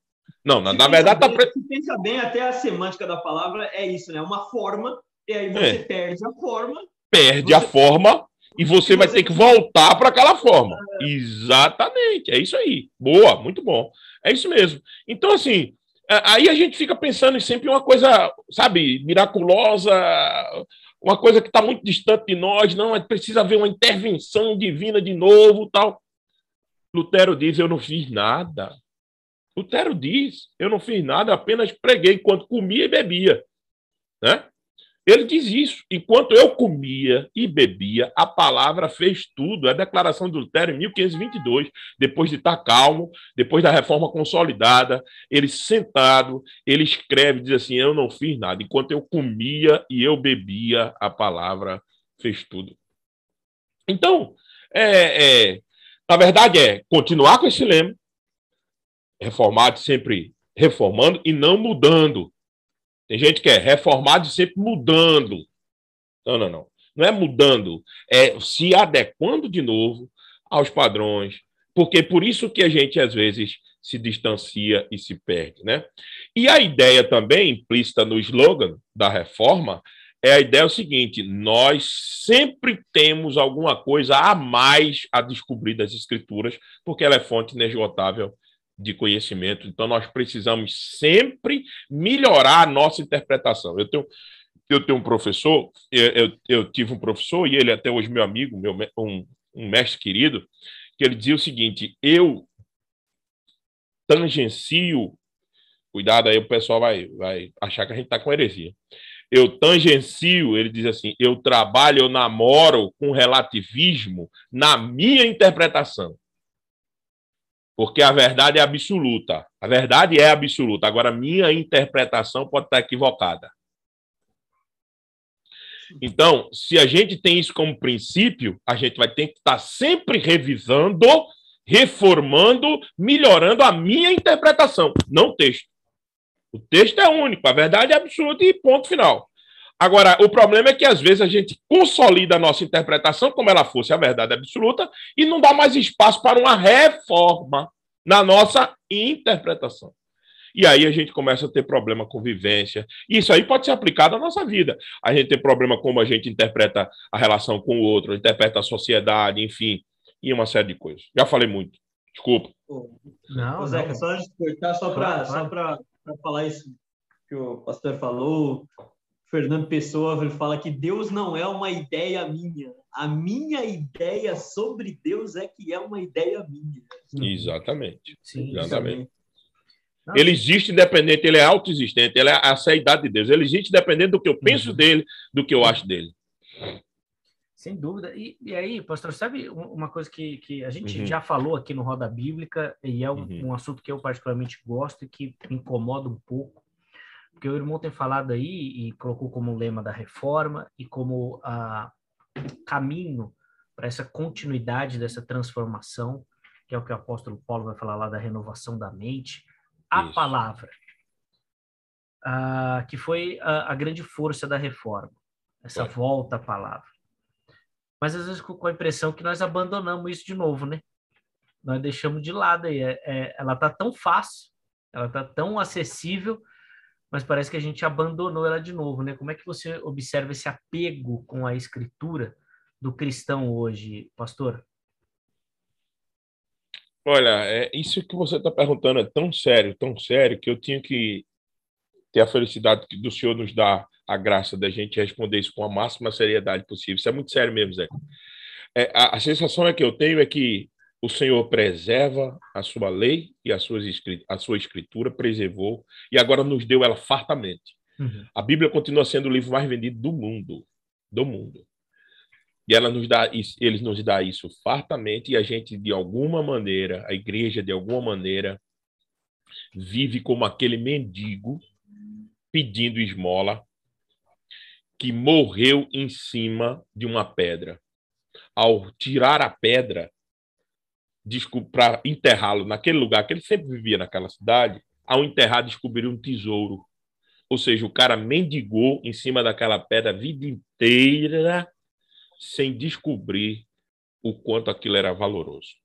Não, na, na verdade está. Pre... Se pensa bem, até a semântica da palavra é isso, né? Uma forma, e aí você é. perde a forma. Perde você... a forma e você, vai ter que voltar para aquela forma. É. Exatamente, é isso aí. Boa, muito bom. É isso mesmo. Então, assim, aí a gente fica pensando em sempre uma coisa, sabe, miraculosa, uma coisa que está muito distante de nós, não, precisa haver uma intervenção divina de novo, tal. Lutero diz: Eu não fiz nada. Lutero diz: Eu não fiz nada, apenas preguei enquanto comia e bebia. Né? Ele diz isso. Enquanto eu comia e bebia, a palavra fez tudo. É a declaração de Lutero em 1522, depois de estar calmo, depois da reforma consolidada, ele sentado, ele escreve, diz assim: Eu não fiz nada. Enquanto eu comia e eu bebia, a palavra fez tudo. Então, é, é, na verdade, é continuar com esse lema, reformado sempre reformando e não mudando. Tem gente que é reformado e sempre mudando. Não, não, não. Não é mudando, é se adequando de novo aos padrões Porque por isso que a gente, às vezes, se distancia e se perde. Né? E a ideia também, implícita no slogan da reforma, é a ideia é o seguinte: nós sempre temos alguma coisa a mais a descobrir das escrituras, porque ela é fonte inesgotável de conhecimento. Então, nós precisamos sempre melhorar a nossa interpretação. Eu tenho, eu tenho um professor, eu, eu, eu tive um professor, e ele até hoje meu amigo, meu, um, um mestre querido, que ele dizia o seguinte: eu tangencio. Cuidado aí, o pessoal vai, vai achar que a gente está com heresia. Eu tangencio, ele diz assim: eu trabalho, eu namoro com relativismo na minha interpretação. Porque a verdade é absoluta. A verdade é absoluta. Agora, minha interpretação pode estar equivocada. Então, se a gente tem isso como princípio, a gente vai ter que estar sempre revisando, reformando, melhorando a minha interpretação, não o texto. O texto é único, a verdade é absoluta e ponto final. Agora, o problema é que às vezes a gente consolida a nossa interpretação como ela fosse a verdade absoluta e não dá mais espaço para uma reforma na nossa interpretação. E aí a gente começa a ter problema com vivência. Isso aí pode ser aplicado à nossa vida. A gente tem problema como a gente interpreta a relação com o outro, interpreta a sociedade, enfim, e uma série de coisas. Já falei muito. Desculpa. Não, Ô, Zeca, não. só cortar, só para claro, falar isso que o pastor falou, Fernando Pessoa ele fala que Deus não é uma ideia minha. A minha ideia sobre Deus é que é uma ideia minha. Exatamente. Sim, Exatamente. Ele existe independente, ele é autoexistente, ele é a saidade de Deus. Ele existe independente do que eu penso uhum. dele, do que eu acho dele. Sem dúvida. E, e aí, pastor, sabe uma coisa que, que a gente uhum. já falou aqui no Roda Bíblica, e é um, uhum. um assunto que eu particularmente gosto e que me incomoda um pouco, porque o irmão tem falado aí e colocou como lema da reforma e como a caminho para essa continuidade dessa transformação, que é o que o apóstolo Paulo vai falar lá da renovação da mente, a Isso. palavra, uh, que foi a, a, grande força da reforma, essa foi. volta à palavra. Mas às vezes com a impressão que nós abandonamos isso de novo, né? Nós deixamos de lado aí. É, é, ela tá tão fácil, ela tá tão acessível, mas parece que a gente abandonou ela de novo, né? Como é que você observa esse apego com a escritura do cristão hoje, pastor? Olha, é, isso que você está perguntando é tão sério, tão sério, que eu tinha que ter a felicidade do Senhor nos dar a graça da gente responder isso com a máxima seriedade possível. Isso é muito sério mesmo, Zé. É, a, a, sensação é que eu tenho é que o Senhor preserva a sua lei e a sua, a sua escritura, preservou, e agora nos deu ela fartamente. Uhum. A Bíblia continua sendo o livro mais vendido do mundo. Do mundo. E ela nos dá isso, eles nos dá isso fartamente, e a gente, de alguma maneira, a igreja, de alguma maneira, vive como aquele mendigo pedindo esmola que morreu em cima de uma pedra. Ao tirar a pedra, para enterrá-lo naquele lugar que ele sempre vivia naquela cidade, ao enterrar descobriu um tesouro. Ou seja, o cara mendigou em cima daquela pedra a vida inteira sem descobrir o quanto aquilo era valoroso.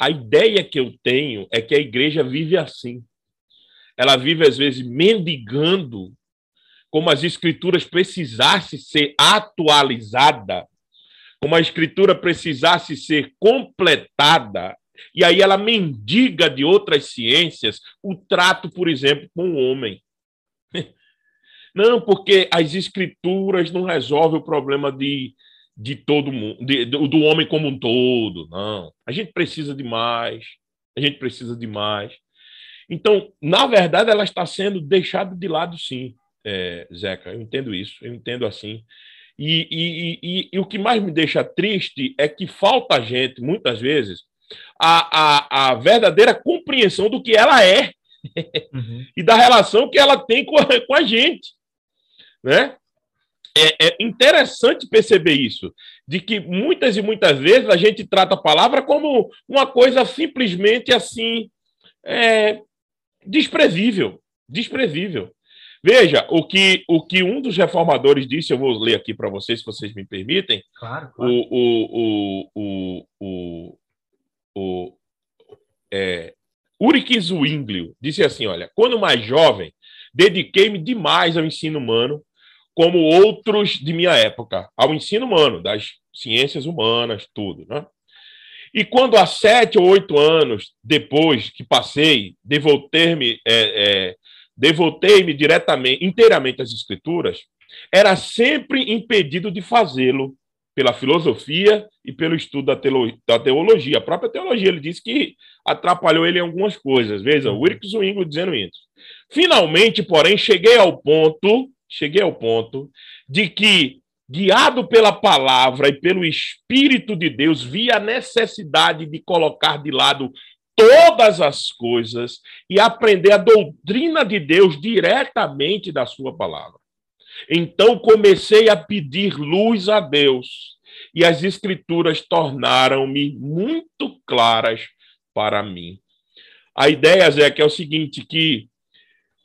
A ideia que eu tenho é que a igreja vive assim. Ela vive, às vezes, mendigando como as escrituras precisassem ser atualizada, como a escritura precisasse ser completada, e aí ela mendiga de outras ciências o trato, por exemplo, com o homem. Não, porque as escrituras não resolvem o problema de, de todo mundo, de, do homem como um todo. Não. A gente precisa de mais. A gente precisa de mais. Então, na verdade, ela está sendo deixada de lado, sim, é, Zeca. Eu entendo isso, eu entendo assim. E, e, e, e, o que mais me deixa triste é que falta gente, muitas vezes, a, a, a verdadeira compreensão do que ela é uhum. e da relação que ela tem com a, com a gente. Né? É, é, interessante perceber isso, de que muitas e muitas vezes a gente trata a palavra como uma coisa simplesmente assim é, desprezível, desprezível. Veja, o que, o que um dos reformadores disse, eu vou ler aqui para vocês, se vocês me permitem. Claro, claro. O, o, o, o, o, é, Ulrich Zwinglio disse assim: olha, quando mais jovem, dediquei-me demais ao ensino humano, como outros de minha época, ao ensino humano, das ciências humanas, tudo, né? E quando há sete ou oito anos depois que passei, devoltei-me é, é, devoltei-me diretamente, inteiramente às escrituras, era sempre impedido de fazê-lo pela filosofia e pelo estudo da, da, teologia. A própria teologia, ele disse que atrapalhou ele em algumas coisas. Veja, o Wilkes Zwingli dizendo isso. Finalmente, porém, cheguei ao ponto, cheguei ao ponto de que, guiado pela palavra e pelo Espírito de Deus, vi a necessidade de colocar de lado todas as coisas e aprender a doutrina de Deus diretamente da sua palavra. Então comecei a pedir luz a Deus e as escrituras tornaram-me muito claras para mim. A ideia, Zé, que é o seguinte, que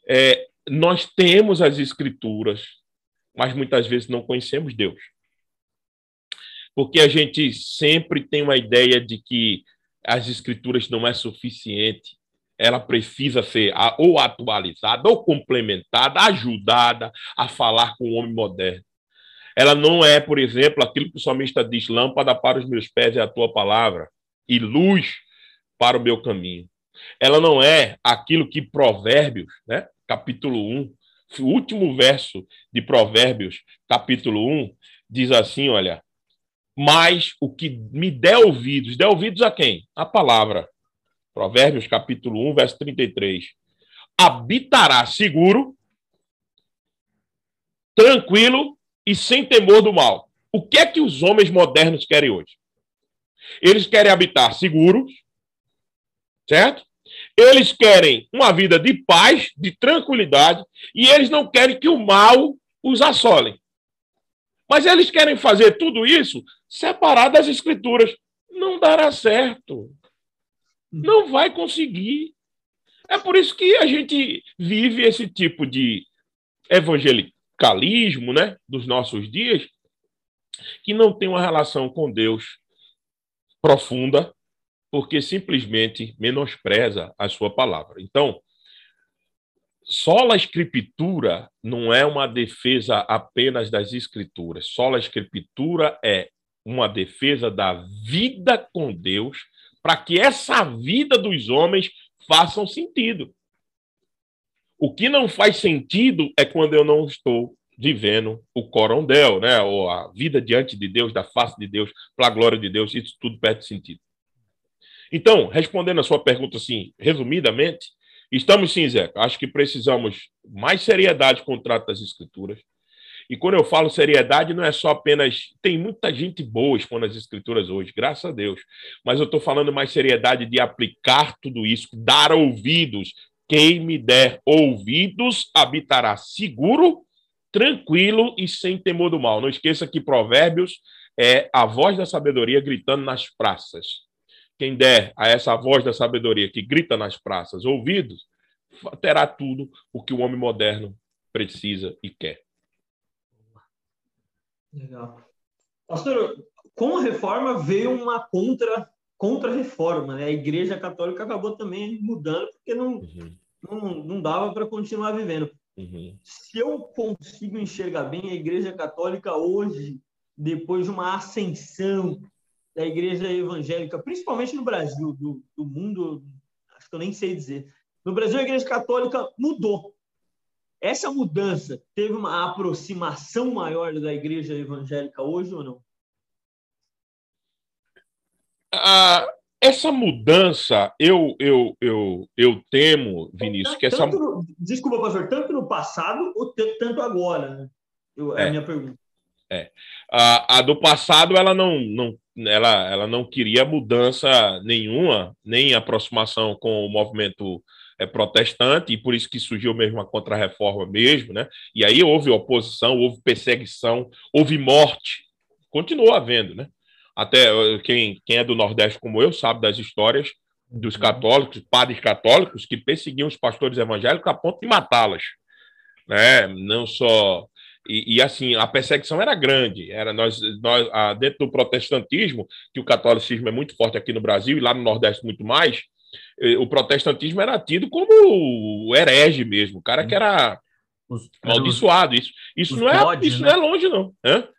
é, nós temos as escrituras, mas muitas vezes não conhecemos Deus. Porque a gente sempre tem uma ideia de que as escrituras não é suficiente ela precisa ser ou atualizada, ou complementada, ajudada a falar com o homem moderno. Ela não é, por exemplo, aquilo que o salmista diz: lâmpada para os meus pés é a tua palavra, e luz para o meu caminho. Ela não é aquilo que Provérbios, né, capítulo 1, o último verso de Provérbios, capítulo 1, diz assim: olha, mas o que me der ouvidos, der ouvidos a quem? A palavra. Provérbios capítulo 1, verso 33. Habitará seguro, tranquilo e sem temor do mal. O que é que os homens modernos querem hoje? Eles querem habitar seguros, certo? Eles querem uma vida de paz, de tranquilidade, e eles não querem que o mal os assole. Mas eles querem fazer tudo isso separado das escrituras. Não dará certo. Não vai conseguir. É por isso que a gente vive esse tipo de evangelicalismo né, dos nossos dias, que não tem uma relação com Deus profunda, porque simplesmente menospreza a sua palavra. Então, sola escritura não é uma defesa apenas das escrituras. Sola escritura é uma defesa da vida com Deus para que essa vida dos homens faça sentido. O que não faz sentido é quando eu não estou vivendo o corondel, né? ou a vida diante de Deus, da face de Deus, para a glória de Deus, isso tudo perde sentido. Então, respondendo a sua pergunta assim, resumidamente, estamos sim, Zé, acho que precisamos mais seriedade com o trato das escrituras, e quando eu falo seriedade, não é só apenas. Tem muita gente boa expondo as escrituras hoje, graças a Deus. Mas eu estou falando mais seriedade de aplicar tudo isso, dar ouvidos. Quem me der ouvidos habitará seguro, tranquilo e sem temor do mal. Não esqueça que Provérbios é a voz da sabedoria gritando nas praças. Quem der a essa voz da sabedoria que grita nas praças ouvidos, terá tudo o que o homem moderno precisa e quer. Legal. Pastor, com a reforma veio uma contra contra-reforma, né? A Igreja Católica acabou também mudando porque não, uhum. não, não dava para continuar vivendo. Uhum. Se eu consigo enxergar bem a Igreja Católica hoje, depois de uma ascensão da Igreja Evangélica, principalmente no Brasil, do, do mundo, acho que eu nem sei dizer. No Brasil, a Igreja Católica mudou. Essa mudança teve uma aproximação maior da igreja evangélica hoje ou não? Ah, essa mudança, eu, eu, eu, eu temo, Vinícius, que essa. No, desculpa, pastor, tanto no passado ou tanto agora? Né? Eu, é, a minha pergunta. É. A, a do passado, ela não, não, ela, ela não queria mudança nenhuma, nem aproximação com o movimento é, protestante, e por isso que surgiu mesmo a contra-reforma mesmo, né? E aí houve oposição, houve perseguição, houve morte, continuou havendo, né? Até eh, quem, quem é do Nordeste como eu sabe das histórias dos católicos, padres católicos, que perseguiam os pastores evangélicos a ponto de matá-las, né? Não só e, e, assim, a perseguição era grande. Era nós, nós dentro do protestantismo, que o catolicismo é muito forte aqui no Brasil e lá no Nordeste muito mais, o protestantismo era tido como o herege mesmo, o cara que era os, amaldiçoado. Isso, isso, não, é, isso né? não é longe, não.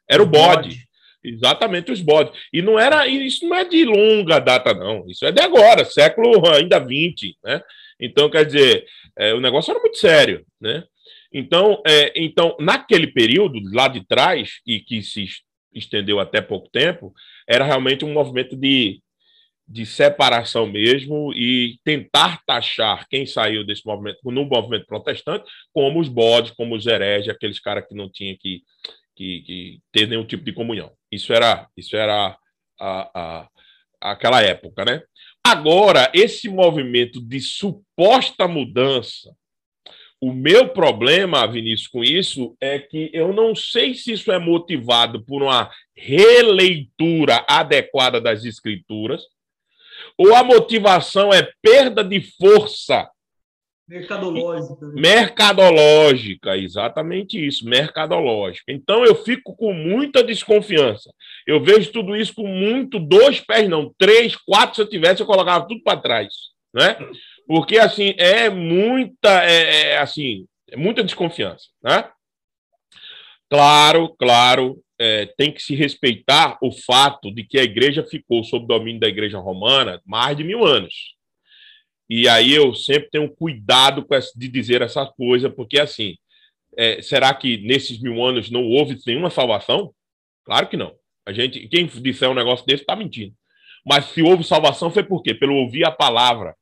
Era o bode. bode. Exatamente, os bodes. E não era, isso não é de longa data, não. Isso é de agora, século ainda 20, né? Então, quer dizer, é, o negócio era muito sério, né? Então, é, então, naquele período, lá de trás, e que se estendeu até pouco tempo, era realmente um movimento de, de separação mesmo e tentar taxar quem saiu desse movimento, no movimento protestante, como os bodes, como os hereges, aqueles caras que não tinham que, que, que, ter nenhum tipo de comunhão. Isso era, isso era a, a, aquela época, né? Agora, esse movimento de suposta mudança, o meu problema, Vinícius, com isso é que eu não sei se isso é motivado por uma releitura adequada das escrituras, ou a motivação é perda de força. Mercadológica. Né? Mercadológica, exatamente isso, mercadológica. Então eu fico com muita desconfiança. Eu vejo tudo isso com muito, dois pés, não, três, quatro, se eu tivesse, eu colocava tudo para trás. Né? Porque, assim, é muita, é, é, assim, é muita desconfiança, né? Claro, claro, é, tem que se respeitar o fato de que a igreja ficou sob domínio da igreja romana mais de mil anos. E aí eu sempre tenho cuidado essa, de dizer essa coisa, porque, assim, é, será que nesses mil anos não houve nenhuma salvação? Claro que não. A gente, quem disser um negócio desse está mentindo. Mas se houve salvação foi por quê? Pelo ouvir a palavra,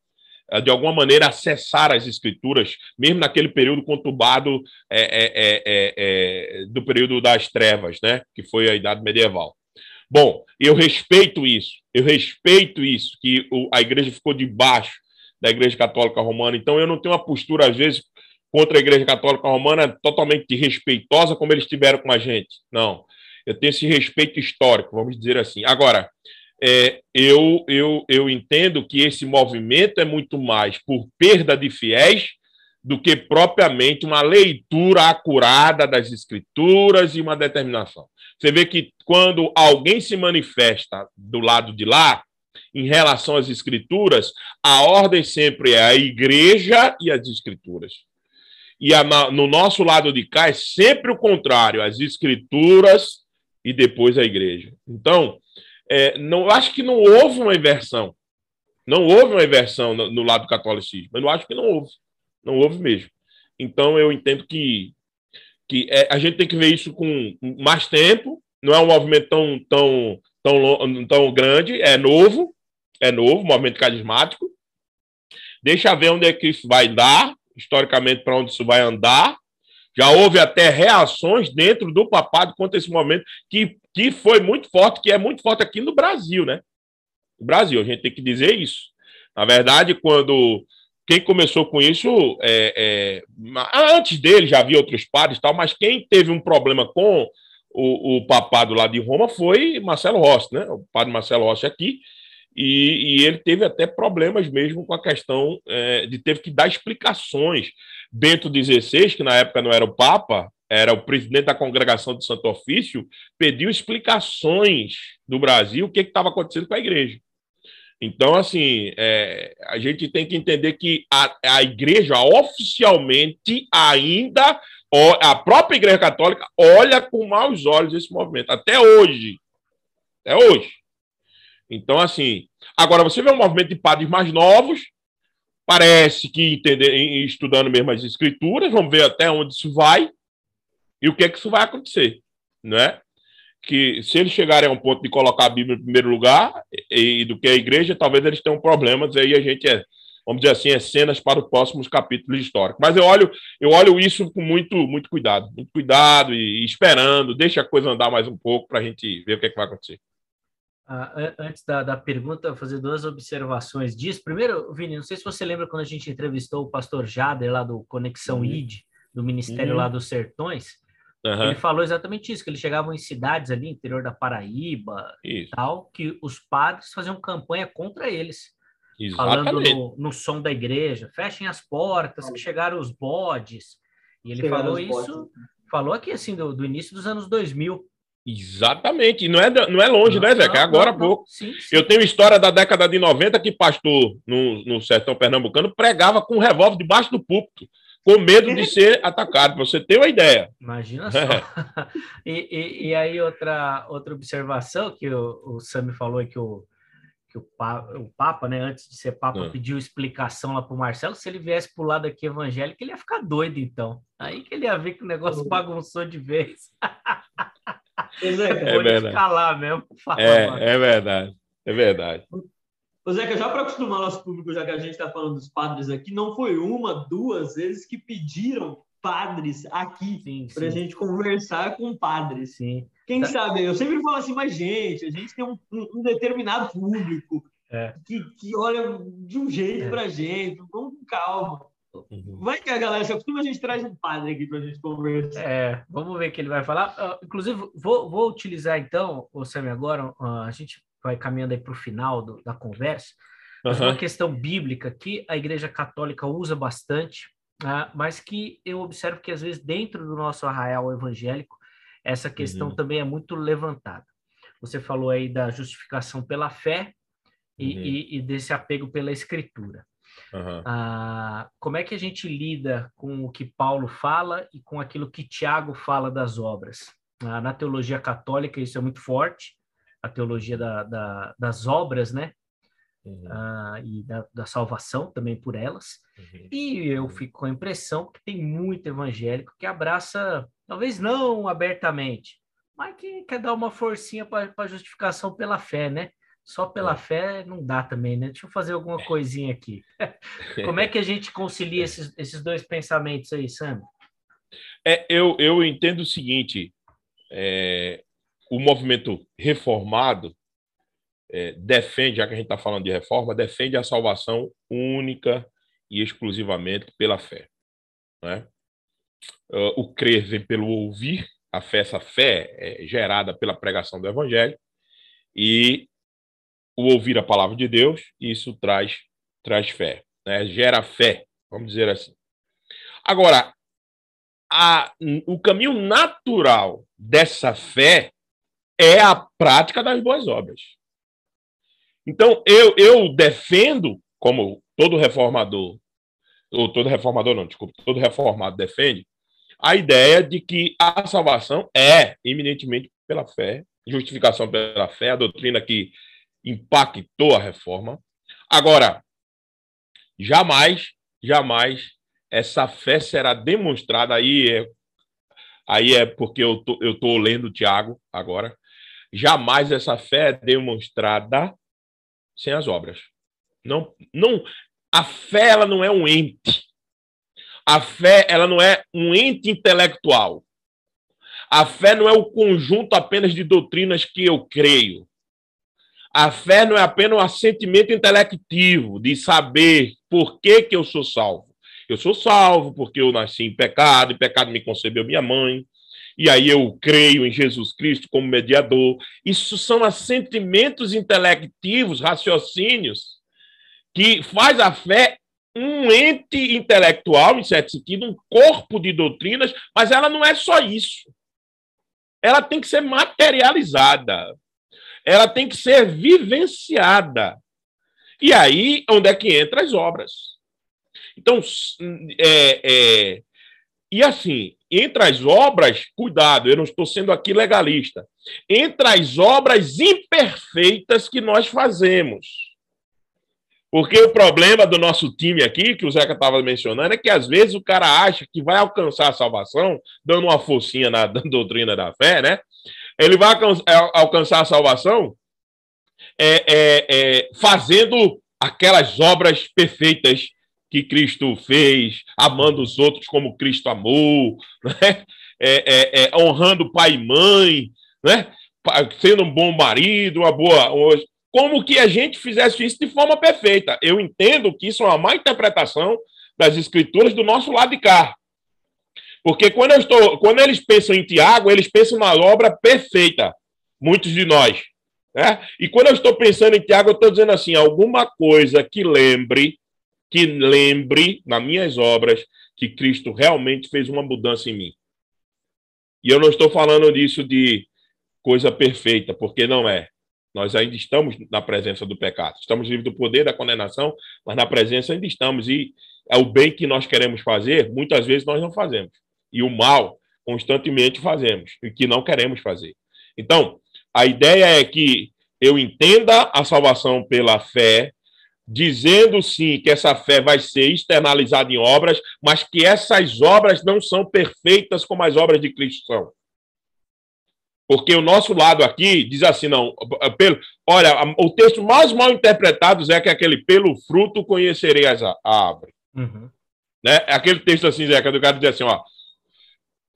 de alguma maneira, acessar as escrituras, mesmo naquele período conturbado é, é, é, do período das trevas, né? que foi a Idade Medieval. Bom, eu respeito isso, eu respeito isso, que a igreja ficou debaixo da Igreja Católica Romana, então eu não tenho uma postura, às vezes, contra a Igreja Católica Romana totalmente respeitosa, como eles tiveram com a gente. Não. Eu tenho esse respeito histórico, vamos dizer assim. Agora, é, eu, eu, eu entendo que esse movimento é muito mais por perda de fiéis do que propriamente uma leitura acurada das escrituras e uma determinação. Você vê que quando alguém se manifesta do lado de lá, em relação às escrituras, a ordem sempre é a igreja e as escrituras. E a, no nosso lado de cá é sempre o contrário, as escrituras e depois a igreja. Então, é, não acho que não houve uma inversão. Não houve uma inversão no, no lado do catolicismo. Eu não acho que não houve. Não houve mesmo. Então, eu entendo que, que é, a gente tem que ver isso com mais tempo. Não é um movimento tão, tão, tão, tão grande. É novo. É novo, movimento carismático. Deixa ver onde é que isso vai dar, historicamente, para onde isso vai andar. Já houve até reações dentro do papado contra esse movimento que que foi muito forte, que é muito forte aqui no Brasil, né? No Brasil, a gente tem que dizer isso. Na verdade, quando quem começou com isso, é, é, antes dele já havia outros padres tal, mas quem teve um problema com o, o papado lá de Roma foi Marcelo Rossi, né? O padre Marcelo Rossi aqui, e, e, ele teve até problemas mesmo com a questão é, de ter que dar explicações. Bento XVI, que na época não era o Papa, era o presidente da congregação do Santo Ofício, pediu explicações do Brasil o que estava acontecendo com a igreja. Então, assim, é, a gente tem que entender que a, a igreja oficialmente ainda, a própria igreja católica, olha com maus olhos esse movimento, até hoje. Até hoje. Então, assim, agora você vê um movimento de padres mais novos, parece que entender, estudando mesmo as escrituras, vamos ver até onde isso vai. E o que é que isso vai acontecer, não é? Que se eles chegarem a um ponto de colocar a Bíblia em primeiro lugar e, e do que a igreja, talvez eles tenham problemas, aí a gente é, vamos dizer assim, é cenas para os próximos capítulos históricos. Mas eu olho, eu olho isso com muito, muito cuidado, muito cuidado e, e esperando, deixa a coisa andar mais um pouco para a gente ver o que, é que vai acontecer. Ah, antes da, da pergunta, fazer duas observações disso. Primeiro, Vini, não sei se você lembra quando a gente entrevistou o pastor Jader lá do Conexão uhum. ID, do Ministério uhum. lá dos Sertões. Uhum. Ele falou exatamente isso, que eles chegavam em cidades ali, interior da Paraíba isso. e tal, que os padres faziam campanha contra eles. Exatamente. Falando no, no som da igreja, fechem as portas, que chegaram os bodes. E ele chegaram falou isso, bodes. falou aqui assim, do, do, início dos anos 2000. Exatamente. E não é, não é longe, não, né, Zé? Que é agora há pouco. Sim, sim. Eu tenho história da década de 90 que pastor no, no sertão pernambucano pregava com um revólver debaixo do púlpito, com medo de ser atacado, para você ter uma ideia. Imagina só. e, e, e, aí, outra, outra observação que o, o Sami falou é que o, que o, Papa, o Papa, né, antes de ser Papa, ah. pediu explicação lá para o Marcelo. Se ele viesse para o lado aqui evangélico, ele ia ficar doido, então. Aí que ele ia ver que o negócio bagunçou de vez. É, é verdade. Calar mesmo, é, é verdade. É verdade. Ô Zeca, já para acostumar nosso público, já que a gente está falando dos padres aqui, não foi uma, duas vezes que pediram padres aqui para a gente conversar com padres. Sim. Quem tá. sabe? Eu sempre falo assim, mas gente, a gente tem um, um determinado público é. que, que olha de um jeito é. para a gente, vamos com calma. Uhum. Vai que a galera se acostuma, a gente traz um padre aqui para a gente conversar. É, vamos ver o que ele vai falar. Uh, inclusive, vou, vou utilizar então, o Sammy, agora, uh, a gente vai caminhando aí para o final do, da conversa, mas uhum. uma questão bíblica que a Igreja Católica usa bastante, uh, mas que eu observo que às vezes dentro do nosso arraial evangélico, essa questão uhum. também é muito levantada. Você falou aí da justificação pela fé e, uhum. e, e desse apego pela Escritura. Uhum. Ah, como é que a gente lida com o que Paulo fala e com aquilo que Tiago fala das obras? Ah, na teologia católica isso é muito forte, a teologia da, da, das obras, né? Uhum. Ah, e da, da, salvação também por elas. Uhum. E eu fico com a impressão que tem muito evangélico que abraça, talvez não abertamente, mas que quer dar uma forcinha para a justificação pela fé, né? Só pela é. fé não dá também, né? Deixa eu fazer alguma coisinha aqui. Como é que a gente concilia esses, esses dois pensamentos aí, Sam? É, eu, eu entendo o seguinte: é, o movimento reformado é, defende, já que a gente está falando de reforma, defende a salvação única e exclusivamente pela fé. Né? O crer vem pelo ouvir, a fé, essa fé é gerada pela pregação do evangelho, e o ouvir a palavra de Deus, isso traz, traz fé, né? gera fé, vamos dizer assim. Agora, a, o caminho natural dessa fé é a prática das boas obras. Então, eu, eu defendo, como todo reformador, ou todo reformador não, desculpa, todo reformado defende, a ideia de que a salvação é eminentemente pela fé, justificação pela fé, a doutrina que impactou a reforma. Agora, jamais, jamais essa fé será demonstrada. Aí é, aí é porque eu tô, eu tô lendo Tiago agora. Jamais essa fé é demonstrada sem as obras. Não, não, a fé ela não é um ente. A fé ela não é um ente intelectual. A fé não é o conjunto apenas de doutrinas que eu creio. A fé não é apenas um assentimento intelectivo de saber por que, que eu sou salvo. Eu sou salvo porque eu nasci em pecado, e pecado me concebeu minha mãe. E aí eu creio em Jesus Cristo como mediador. Isso são assentimentos intelectivos, raciocínios, que faz a fé um ente intelectual, em certo sentido, um corpo de doutrinas, mas ela não é só isso. Ela tem que ser materializada ela tem que ser vivenciada. E aí, onde é que entra as obras? Então, é, é, e assim, entre as obras, cuidado, eu não estou sendo aqui legalista, entre as obras imperfeitas que nós fazemos. Porque o problema do nosso time aqui, que o Zeca estava mencionando, é que às vezes o cara acha que vai alcançar a salvação, dando uma focinha na doutrina da fé, né? Ele vai alcançar a salvação é, é, é, fazendo aquelas obras perfeitas que Cristo fez, amando os outros como Cristo amou, né? É, é, é, honrando pai e mãe, né? sendo um bom marido, uma boa. Como que a gente fizesse isso de forma perfeita. Eu entendo que isso é uma má interpretação das escrituras do nosso lado de cá. Porque quando, eu estou, quando eles pensam em Tiago, eles pensam na obra perfeita, muitos de nós. Né? E quando eu estou pensando em Tiago, eu estou dizendo assim: alguma coisa que lembre, que lembre nas minhas obras que Cristo realmente fez uma mudança em mim. E eu não estou falando disso de coisa perfeita, porque não é. Nós ainda estamos na presença do pecado. Estamos livres do poder da condenação, mas na presença ainda estamos. E é o bem que nós queremos fazer, muitas vezes nós não fazemos. E o mal, constantemente fazemos, e que não queremos fazer. Então, a ideia é que eu entenda a salvação pela fé, dizendo sim que essa fé vai ser externalizada em obras, mas que essas obras não são perfeitas como as obras de Cristo são. Porque o nosso lado aqui diz assim, não, pelo, olha, o texto mais mal interpretado é que é aquele pelo fruto conhecerei a árvore. Uhum. Né? É aquele texto assim, Zeca, do cara diz assim, ó,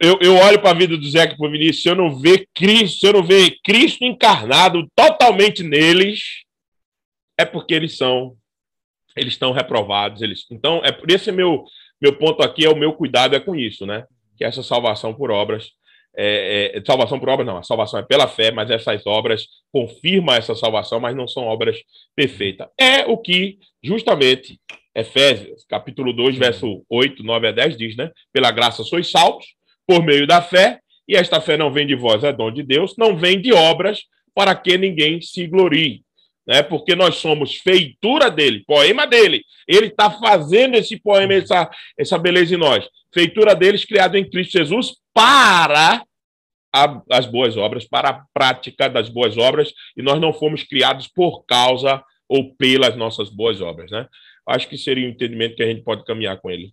eu, eu olho para a vida do Zeca e para o Vinícius, se eu não ver Cristo, se eu não ver Cristo encarnado totalmente neles, é porque eles são, eles estão reprovados. Eles, então, é por esse meu meu ponto aqui é o meu cuidado é com isso, né? Que essa salvação por obras é, é, salvação por obras não, a salvação é pela fé, mas essas obras confirmam essa salvação, mas não são obras perfeitas. É o que justamente Efésios, capítulo 2, verso 8, 9 a 10 diz, né? Pela graça sois salvos por meio da fé, e esta fé não vem de vós, é dom de Deus, não vem de obras para que ninguém se glorie. Né? Porque nós somos feitura dele, poema dele. Ele está fazendo esse poema, essa, essa beleza em nós. Feitura deles, criado em Cristo Jesus para a, as boas obras, para a prática das boas obras, e nós não fomos criados por causa ou pelas nossas boas obras. Né? Acho que seria um entendimento que a gente pode caminhar com ele.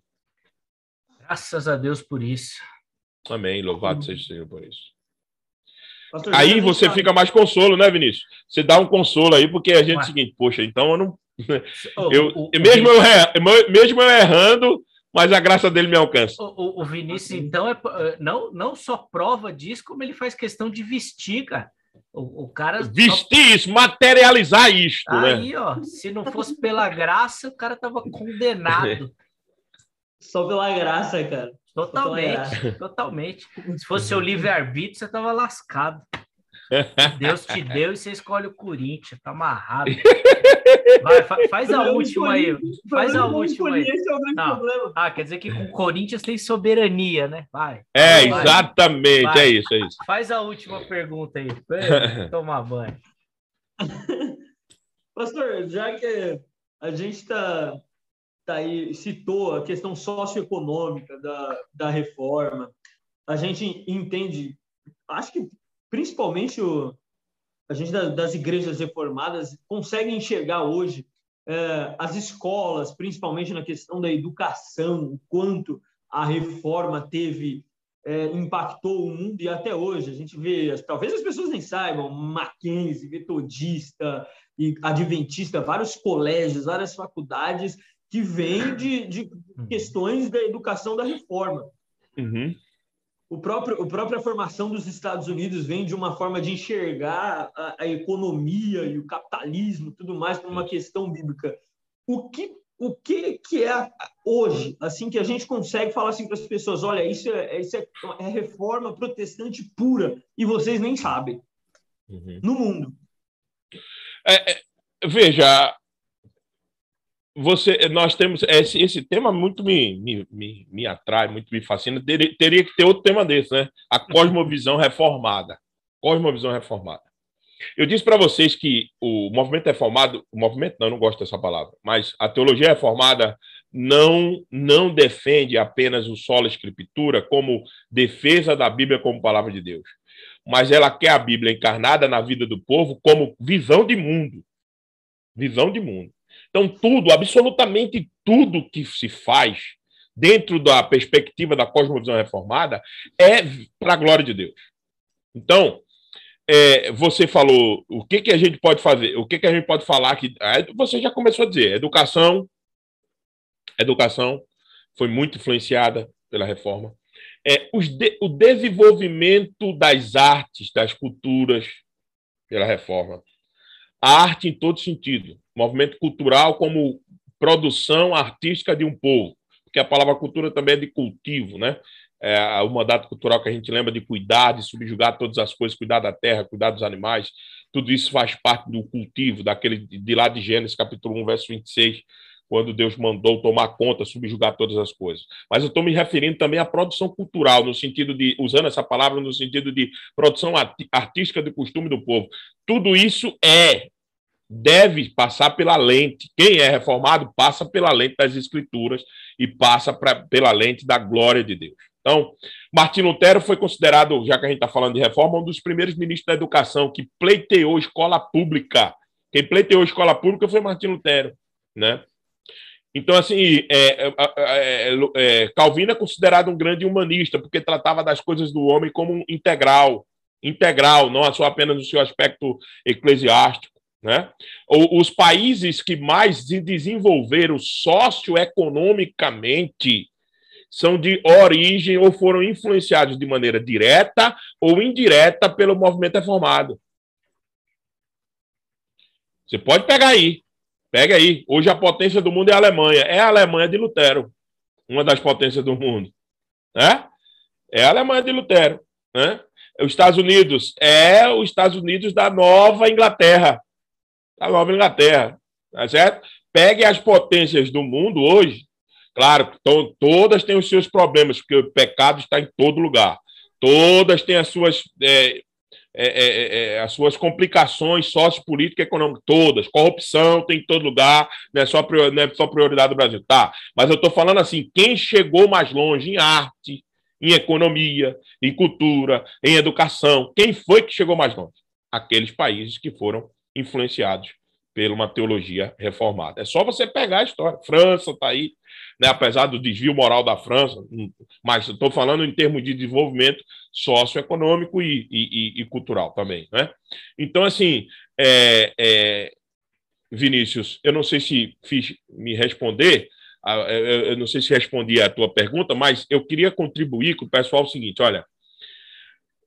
Graças a Deus por isso. Amém. Louvado uhum. seja o Senhor por isso. Pastor, aí você fica mais consolo, né, Vinícius? Você dá um consolo aí, porque a gente é o seguinte, poxa, então eu não. Eu, o, o, mesmo, o eu, mesmo eu errando, mas a graça dele me alcança. O, o Vinícius, então, é, é, não, não só prova disso, como ele faz questão de vestir, cara. O, o cara. Vestir só... isso, materializar isto, né? Aí, né? ó, se não fosse pela graça, o cara tava condenado. Só pela graça, cara. Totalmente, totalmente. Se fosse seu livre-arbítrio, você tava lascado. Deus te deu e você escolhe o Corinthians, tá amarrado. Vai, fa faz a última aí. Faz a última aí. Ah, quer dizer que com o Corinthians tem soberania, né? Vai. É, vai, exatamente, vai. é isso, é isso. Faz a última pergunta aí. Tomar banho. Pastor, já que a gente está tá aí, citou a questão socioeconômica da, da reforma. A gente entende, acho que principalmente o, a gente das igrejas reformadas consegue enxergar hoje é, as escolas, principalmente na questão da educação, o quanto a reforma teve é, impactou o mundo e até hoje a gente vê, talvez as pessoas nem saibam, Mackenzie, Metodista e Adventista, vários colégios, várias faculdades que vem de, de uhum. questões da educação da reforma. Uhum. O próprio, a própria formação dos Estados Unidos vem de uma forma de enxergar a, a economia e o capitalismo tudo mais como uma questão bíblica. O que o que, que é hoje, assim, que a gente consegue falar assim para as pessoas, olha, isso é, isso é, é, reforma protestante pura, e vocês nem sabem, uhum. no mundo. É, é veja, você, nós temos esse, esse tema muito me, me, me, me atrai, muito me fascina. Teria, teria, que ter outro tema desse, né? A cosmovisão reformada. Cosmovisão reformada. Eu disse para vocês que o movimento reformado, o movimento não, eu não gosto dessa palavra, mas a teologia reformada não não defende apenas o solo escritura como defesa da Bíblia como palavra de Deus, mas ela quer a Bíblia encarnada na vida do povo como visão de mundo. Visão de mundo. Então, tudo, absolutamente tudo que se faz dentro da perspectiva da cosmovisão reformada é para a glória de Deus. Então, é, você falou o que, que a gente pode fazer, o que, que a gente pode falar que você já começou a dizer, educação, educação foi muito influenciada pela reforma. É, de, o desenvolvimento das artes, das culturas pela reforma. A arte em todo sentido. Movimento cultural como produção artística de um povo, porque a palavra cultura também é de cultivo, né? É o mandato cultural que a gente lembra de cuidar, de subjugar todas as coisas, cuidar da terra, cuidar dos animais, tudo isso faz parte do cultivo, daquele de lá de Gênesis, capítulo 1, verso 26, quando Deus mandou tomar conta, subjugar todas as coisas. Mas eu estou me referindo também à produção cultural, no sentido de, usando essa palavra no sentido de produção artística do costume do povo. Tudo isso é, deve passar pela lente. Quem é reformado passa pela lente das Escrituras e passa pra, pela lente da glória de Deus. Então, Martim Lutero foi considerado, já que a gente está falando de reforma, um dos primeiros ministros da educação que pleiteou escola pública. Quem pleiteou escola pública foi Martim Lutero, né? Então, assim, é é, é, é, é, Calvino é considerado um grande humanista, porque tratava das coisas do homem como integral, integral, não só apenas no seu aspecto eclesiástico. Né? Os países que mais se desenvolveram socioeconomicamente são de origem ou foram influenciados de maneira direta ou indireta pelo movimento reformado. Você pode pegar aí. Pega aí. Hoje a potência do mundo é a Alemanha. É a Alemanha de Lutero. Uma das potências do mundo. Né? É a Alemanha de Lutero. Né? Os Estados Unidos é os Estados Unidos da Nova Inglaterra. Da Nova Inglaterra. Tá certo? Pegue as potências do mundo hoje. Claro, todas têm os seus problemas, porque o pecado está em todo lugar. Todas têm as suas é, é, é, é, é, as suas complicações sociopolíticas e econômicas todas. Corrupção tem em todo lugar, não é só, não é só prioridade do Brasil. Tá, mas eu estou falando assim: quem chegou mais longe em arte, em economia, em cultura, em educação, quem foi que chegou mais longe? Aqueles países que foram influenciados por uma teologia reformada. É só você pegar a história. França está aí, né, apesar do desvio moral da França, mas estou falando em termos de desenvolvimento socioeconômico e, e, e cultural também. Né? Então, assim, é, é, Vinícius, eu não sei se fiz me responder, eu não sei se respondi a tua pergunta, mas eu queria contribuir com o pessoal o seguinte: olha,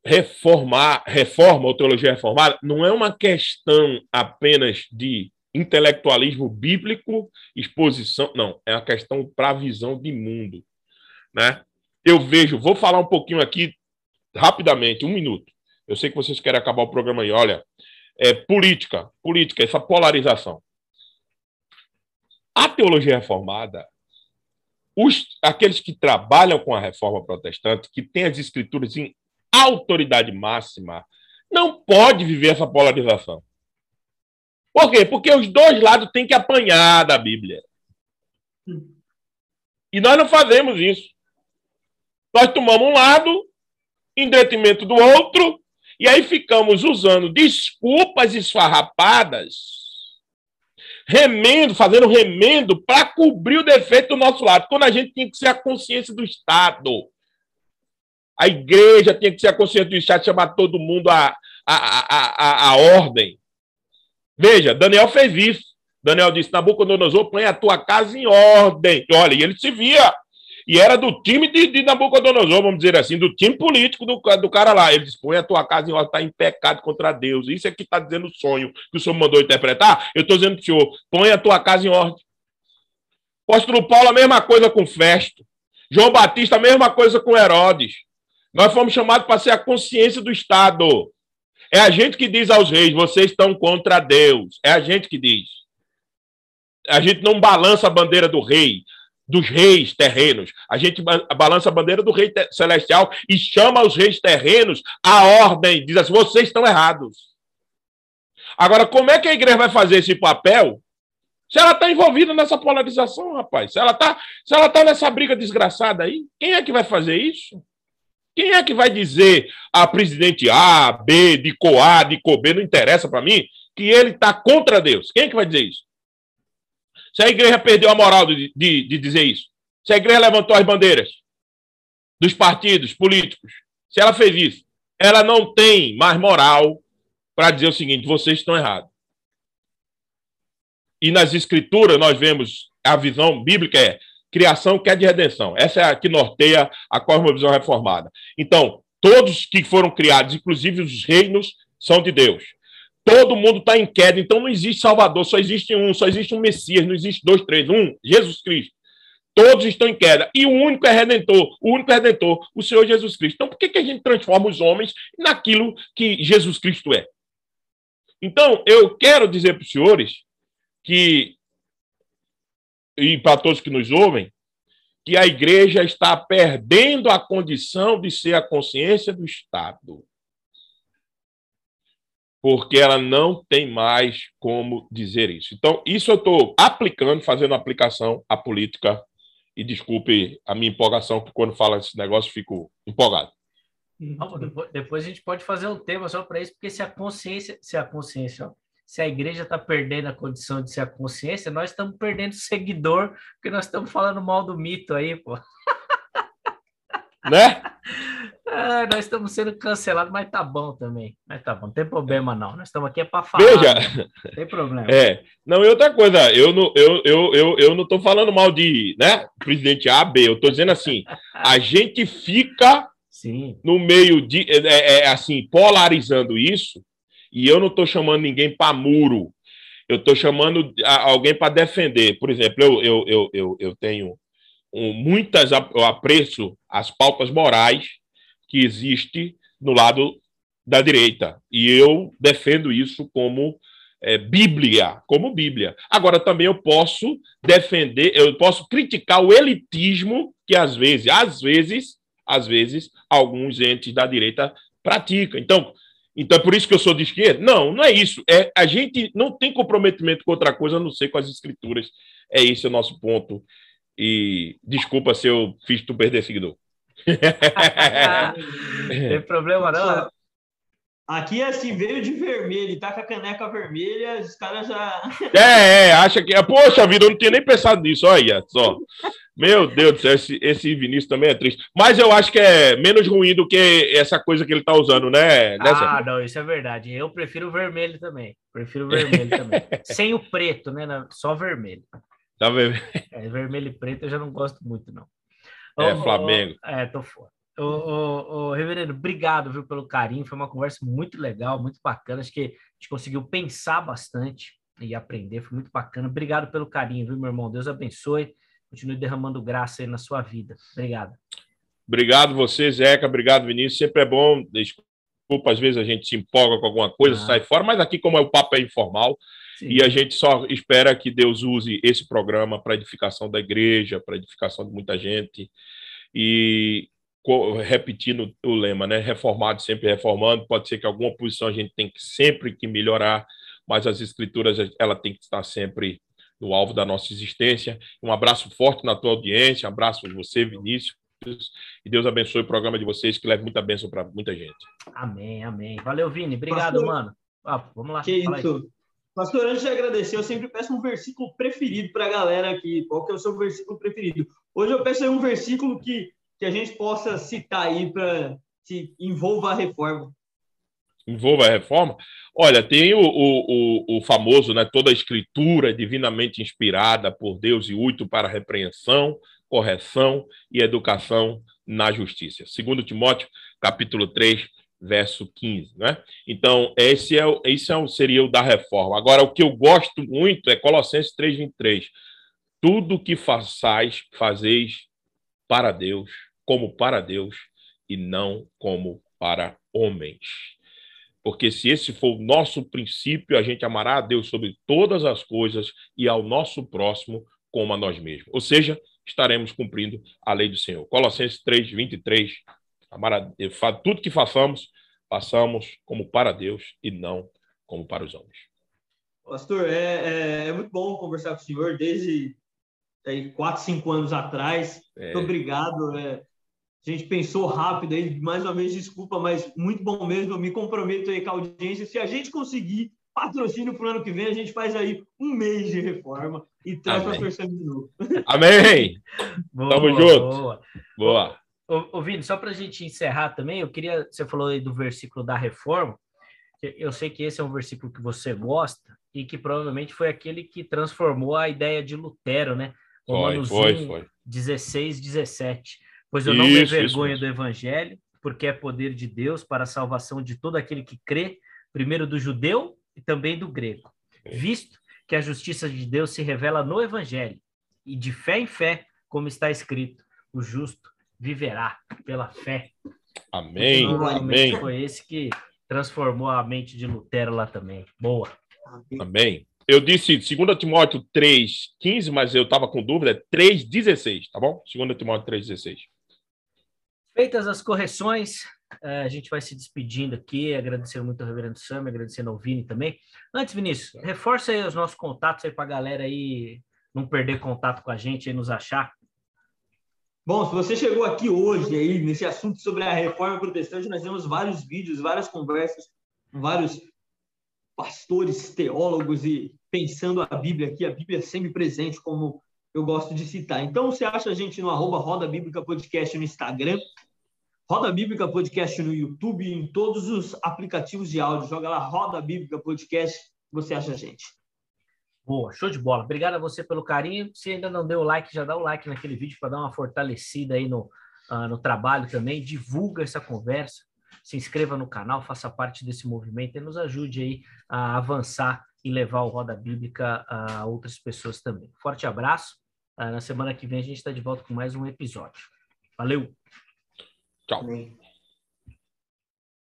reformar, reforma ou teologia reformada não é uma questão apenas de intelectualismo bíblico, exposição, não, é uma questão para a visão de mundo, né? Eu vejo, vou falar um pouquinho aqui rapidamente, um minuto. Eu sei que vocês querem acabar o programa aí. Olha, é, política, política, essa polarização. A teologia reformada, os, aqueles que trabalham com a reforma protestante, que têm as escrituras em autoridade máxima, não pode viver essa polarização. Por quê? Porque os dois lados têm que apanhar da Bíblia. E nós não fazemos isso. Nós tomamos um lado em detrimento do outro, e aí ficamos usando desculpas esfarrapadas, remendo, fazendo remendo para cobrir o defeito do nosso lado, quando a gente tinha que ser a consciência do Estado. A igreja tinha que ser a consciência do Estado, chamar todo mundo à a, a, a, a, ordem. Veja, Daniel fez isso. Daniel disse: Nabucodonosor, põe a tua casa em ordem. Olha, e ele se via. E era do time de, de Nabucodonosor, vamos dizer assim, do time político do, do cara lá. Ele disse: põe a tua casa em ordem, está em pecado contra Deus. Isso é que está dizendo o sonho que o senhor mandou interpretar. Eu estou dizendo para o senhor: põe a tua casa em ordem. Apóstolo Paulo, a mesma coisa com Festo. João Batista, a mesma coisa com Herodes. Nós fomos chamados para ser a consciência do Estado. É a gente que diz aos reis: vocês estão contra Deus. É a gente que diz. A gente não balança a bandeira do rei, dos reis terrenos. A gente balança a bandeira do rei celestial e chama os reis terrenos à ordem. Diz assim: vocês estão errados. Agora, como é que a igreja vai fazer esse papel se ela está envolvida nessa polarização, rapaz? Se ela está tá nessa briga desgraçada aí, quem é que vai fazer isso? Quem é que vai dizer a presidente A, B, de COA, de COB, não interessa para mim, que ele está contra Deus? Quem é que vai dizer isso? Se a igreja perdeu a moral de, de, de dizer isso, se a igreja levantou as bandeiras dos partidos políticos, se ela fez isso, ela não tem mais moral para dizer o seguinte: vocês estão errados. E nas escrituras nós vemos a visão bíblica é criação que é de redenção. Essa é a que norteia a cosmovisão reformada. Então, todos que foram criados, inclusive os reinos, são de Deus. Todo mundo está em queda, então não existe Salvador, só existe um, só existe um Messias, não existe dois, três, um, Jesus Cristo. Todos estão em queda. E o único é redentor, o único é redentor, o Senhor Jesus Cristo. Então, por que, que a gente transforma os homens naquilo que Jesus Cristo é? Então, eu quero dizer para os senhores que e para todos que nos ouvem, que a igreja está perdendo a condição de ser a consciência do Estado. Porque ela não tem mais como dizer isso. Então, isso eu estou aplicando, fazendo aplicação à política. E desculpe a minha empolgação, que quando fala esse negócio fico empolgado. depois, depois, a gente pode fazer um tema só para isso, porque se a consciência, se a consciência, se a igreja está perdendo a condição de ser a consciência, nós estamos perdendo seguidor, porque nós estamos falando mal do mito aí, pô. Né? É, nós estamos sendo cancelados, mas tá bom também. Mas tá bom, não tem problema não. Nós estamos aqui é para falar. Veja, né? não tem problema. É, não, e outra coisa, eu não, eu, eu, eu, eu não estou falando mal de, né, presidente A, B, eu estou dizendo assim, a gente fica Sim. no meio de, é, é, é assim, polarizando isso, e eu não estou chamando ninguém para muro. Eu estou chamando alguém para defender. Por exemplo, eu, eu, eu, eu, eu tenho um, muitas. Eu apreço as pautas morais que existem no lado da direita. E eu defendo isso como é, Bíblia, como Bíblia. Agora, também eu posso defender, eu posso criticar o elitismo que às vezes, às vezes, às vezes, alguns entes da direita praticam. Então, então, é por isso que eu sou de esquerda? Não, não é isso. É, a gente não tem comprometimento com outra coisa, a não ser com as escrituras. É esse o nosso ponto. E desculpa se eu fiz tu perder seguidor. tem problema não. Aqui, assim, veio de vermelho, tá com a caneca vermelha, os caras já. É, é, acha que. Poxa vida, eu não tinha nem pensado nisso, olha só. Meu Deus do céu, esse, esse Vinícius também é triste. Mas eu acho que é menos ruim do que essa coisa que ele tá usando, né? né ah, não, isso é verdade. Eu prefiro o vermelho também. Prefiro o vermelho também. Sem o preto, né? Só vermelho. Tá vendo? É, vermelho e preto eu já não gosto muito, não. É, Flamengo. é, tô fora. Ô, ô, ô, Reverendo, obrigado viu, pelo carinho. Foi uma conversa muito legal, muito bacana. Acho que a gente conseguiu pensar bastante e aprender. Foi muito bacana. Obrigado pelo carinho, viu, meu irmão? Deus abençoe. Continue derramando graça aí na sua vida. Obrigado. Obrigado você, Zeca. Obrigado, Vinícius. Sempre é bom. Desculpa, às vezes a gente se empolga com alguma coisa, ah. sai fora, mas aqui, como é o papo é informal, Sim. e a gente só espera que Deus use esse programa para edificação da igreja, para edificação de muita gente. E repetindo o lema, né? Reformado sempre reformando. Pode ser que alguma posição a gente tem que sempre que melhorar, mas as escrituras ela tem que estar sempre no alvo da nossa existência. Um abraço forte na tua audiência, um abraço você, Vinícius, e Deus abençoe o programa de vocês, que leve muita bênção para muita gente. Amém, amém. Valeu, Vini. Obrigado, Pastor, mano. Ah, vamos lá. Que isso. Pastor, antes de agradecer, eu sempre peço um versículo preferido para a galera aqui. Qual que é o seu versículo preferido? Hoje eu peço aí um versículo que, que a gente possa citar aí para que envolva a reforma envolva a reforma. Olha, tem o, o, o, famoso, né, toda a escritura divinamente inspirada por Deus e útil para repreensão, correção e educação na justiça. Segundo Timóteo, capítulo 3, verso 15, né? Então, esse, é, esse é, seria o da reforma. Agora, o que eu gosto muito é Colossenses 3, 23. Tudo que façais, fazeis para Deus, como para Deus, e não como para homens porque se esse for o nosso princípio, a gente amará a Deus sobre todas as coisas e ao nosso próximo como a nós mesmos. Ou seja, estaremos cumprindo a lei do Senhor. Colossenses 3, 23. Tudo que façamos, façamos como para Deus e não como para os homens. Pastor, é, é, é muito bom conversar com o senhor desde aí, quatro, cinco anos atrás. É. Muito obrigado. É, a gente pensou rápido aí, mais uma vez, desculpa, mas muito bom mesmo. Eu me comprometo aí com a audiência. Se a gente conseguir patrocínio para o ano que vem, a gente faz aí um mês de reforma e traz para torcer de novo. Amém! boa, Tamo junto. Boa. boa. Ô, ô Vini, só para a gente encerrar também, eu queria. Você falou aí do versículo da reforma. Eu sei que esse é um versículo que você gosta e que provavelmente foi aquele que transformou a ideia de Lutero, né? Romanos foi, foi, foi. 16, 17. Pois eu não isso, me vergonho do evangelho, porque é poder de Deus para a salvação de todo aquele que crê, primeiro do judeu e também do grego. Visto que a justiça de Deus se revela no evangelho, e de fé em fé, como está escrito, o justo viverá pela fé. Amém. Então, Amém. Foi esse que transformou a mente de Lutero lá também. Boa. Amém. Eu disse 2 Timóteo 3,15, mas eu estava com dúvida, 3,16, tá bom? 2 Timóteo 3,16. Feitas as correções, é, a gente vai se despedindo aqui, agradecendo muito ao Reverendo Sam, agradecendo ao Vini também. Antes, Vinícius, reforça aí os nossos contatos aí para a galera aí não perder contato com a gente e nos achar. Bom, se você chegou aqui hoje aí nesse assunto sobre a reforma protestante, nós temos vários vídeos, várias conversas com vários pastores, teólogos e pensando a Bíblia aqui, a Bíblia sempre presente, como eu gosto de citar. Então, você acha a gente no arroba Roda Bíblica Podcast no Instagram, Roda Bíblica Podcast no YouTube e em todos os aplicativos de áudio. Joga lá Roda Bíblica Podcast, você acha a gente. Boa, show de bola. Obrigado a você pelo carinho. Se ainda não deu o like, já dá o like naquele vídeo para dar uma fortalecida aí no, uh, no trabalho também. Divulga essa conversa se inscreva no canal, faça parte desse movimento e nos ajude aí a avançar e levar o Roda Bíblica a outras pessoas também. Forte abraço. Ah, na semana que vem a gente está de volta com mais um episódio. Valeu! 找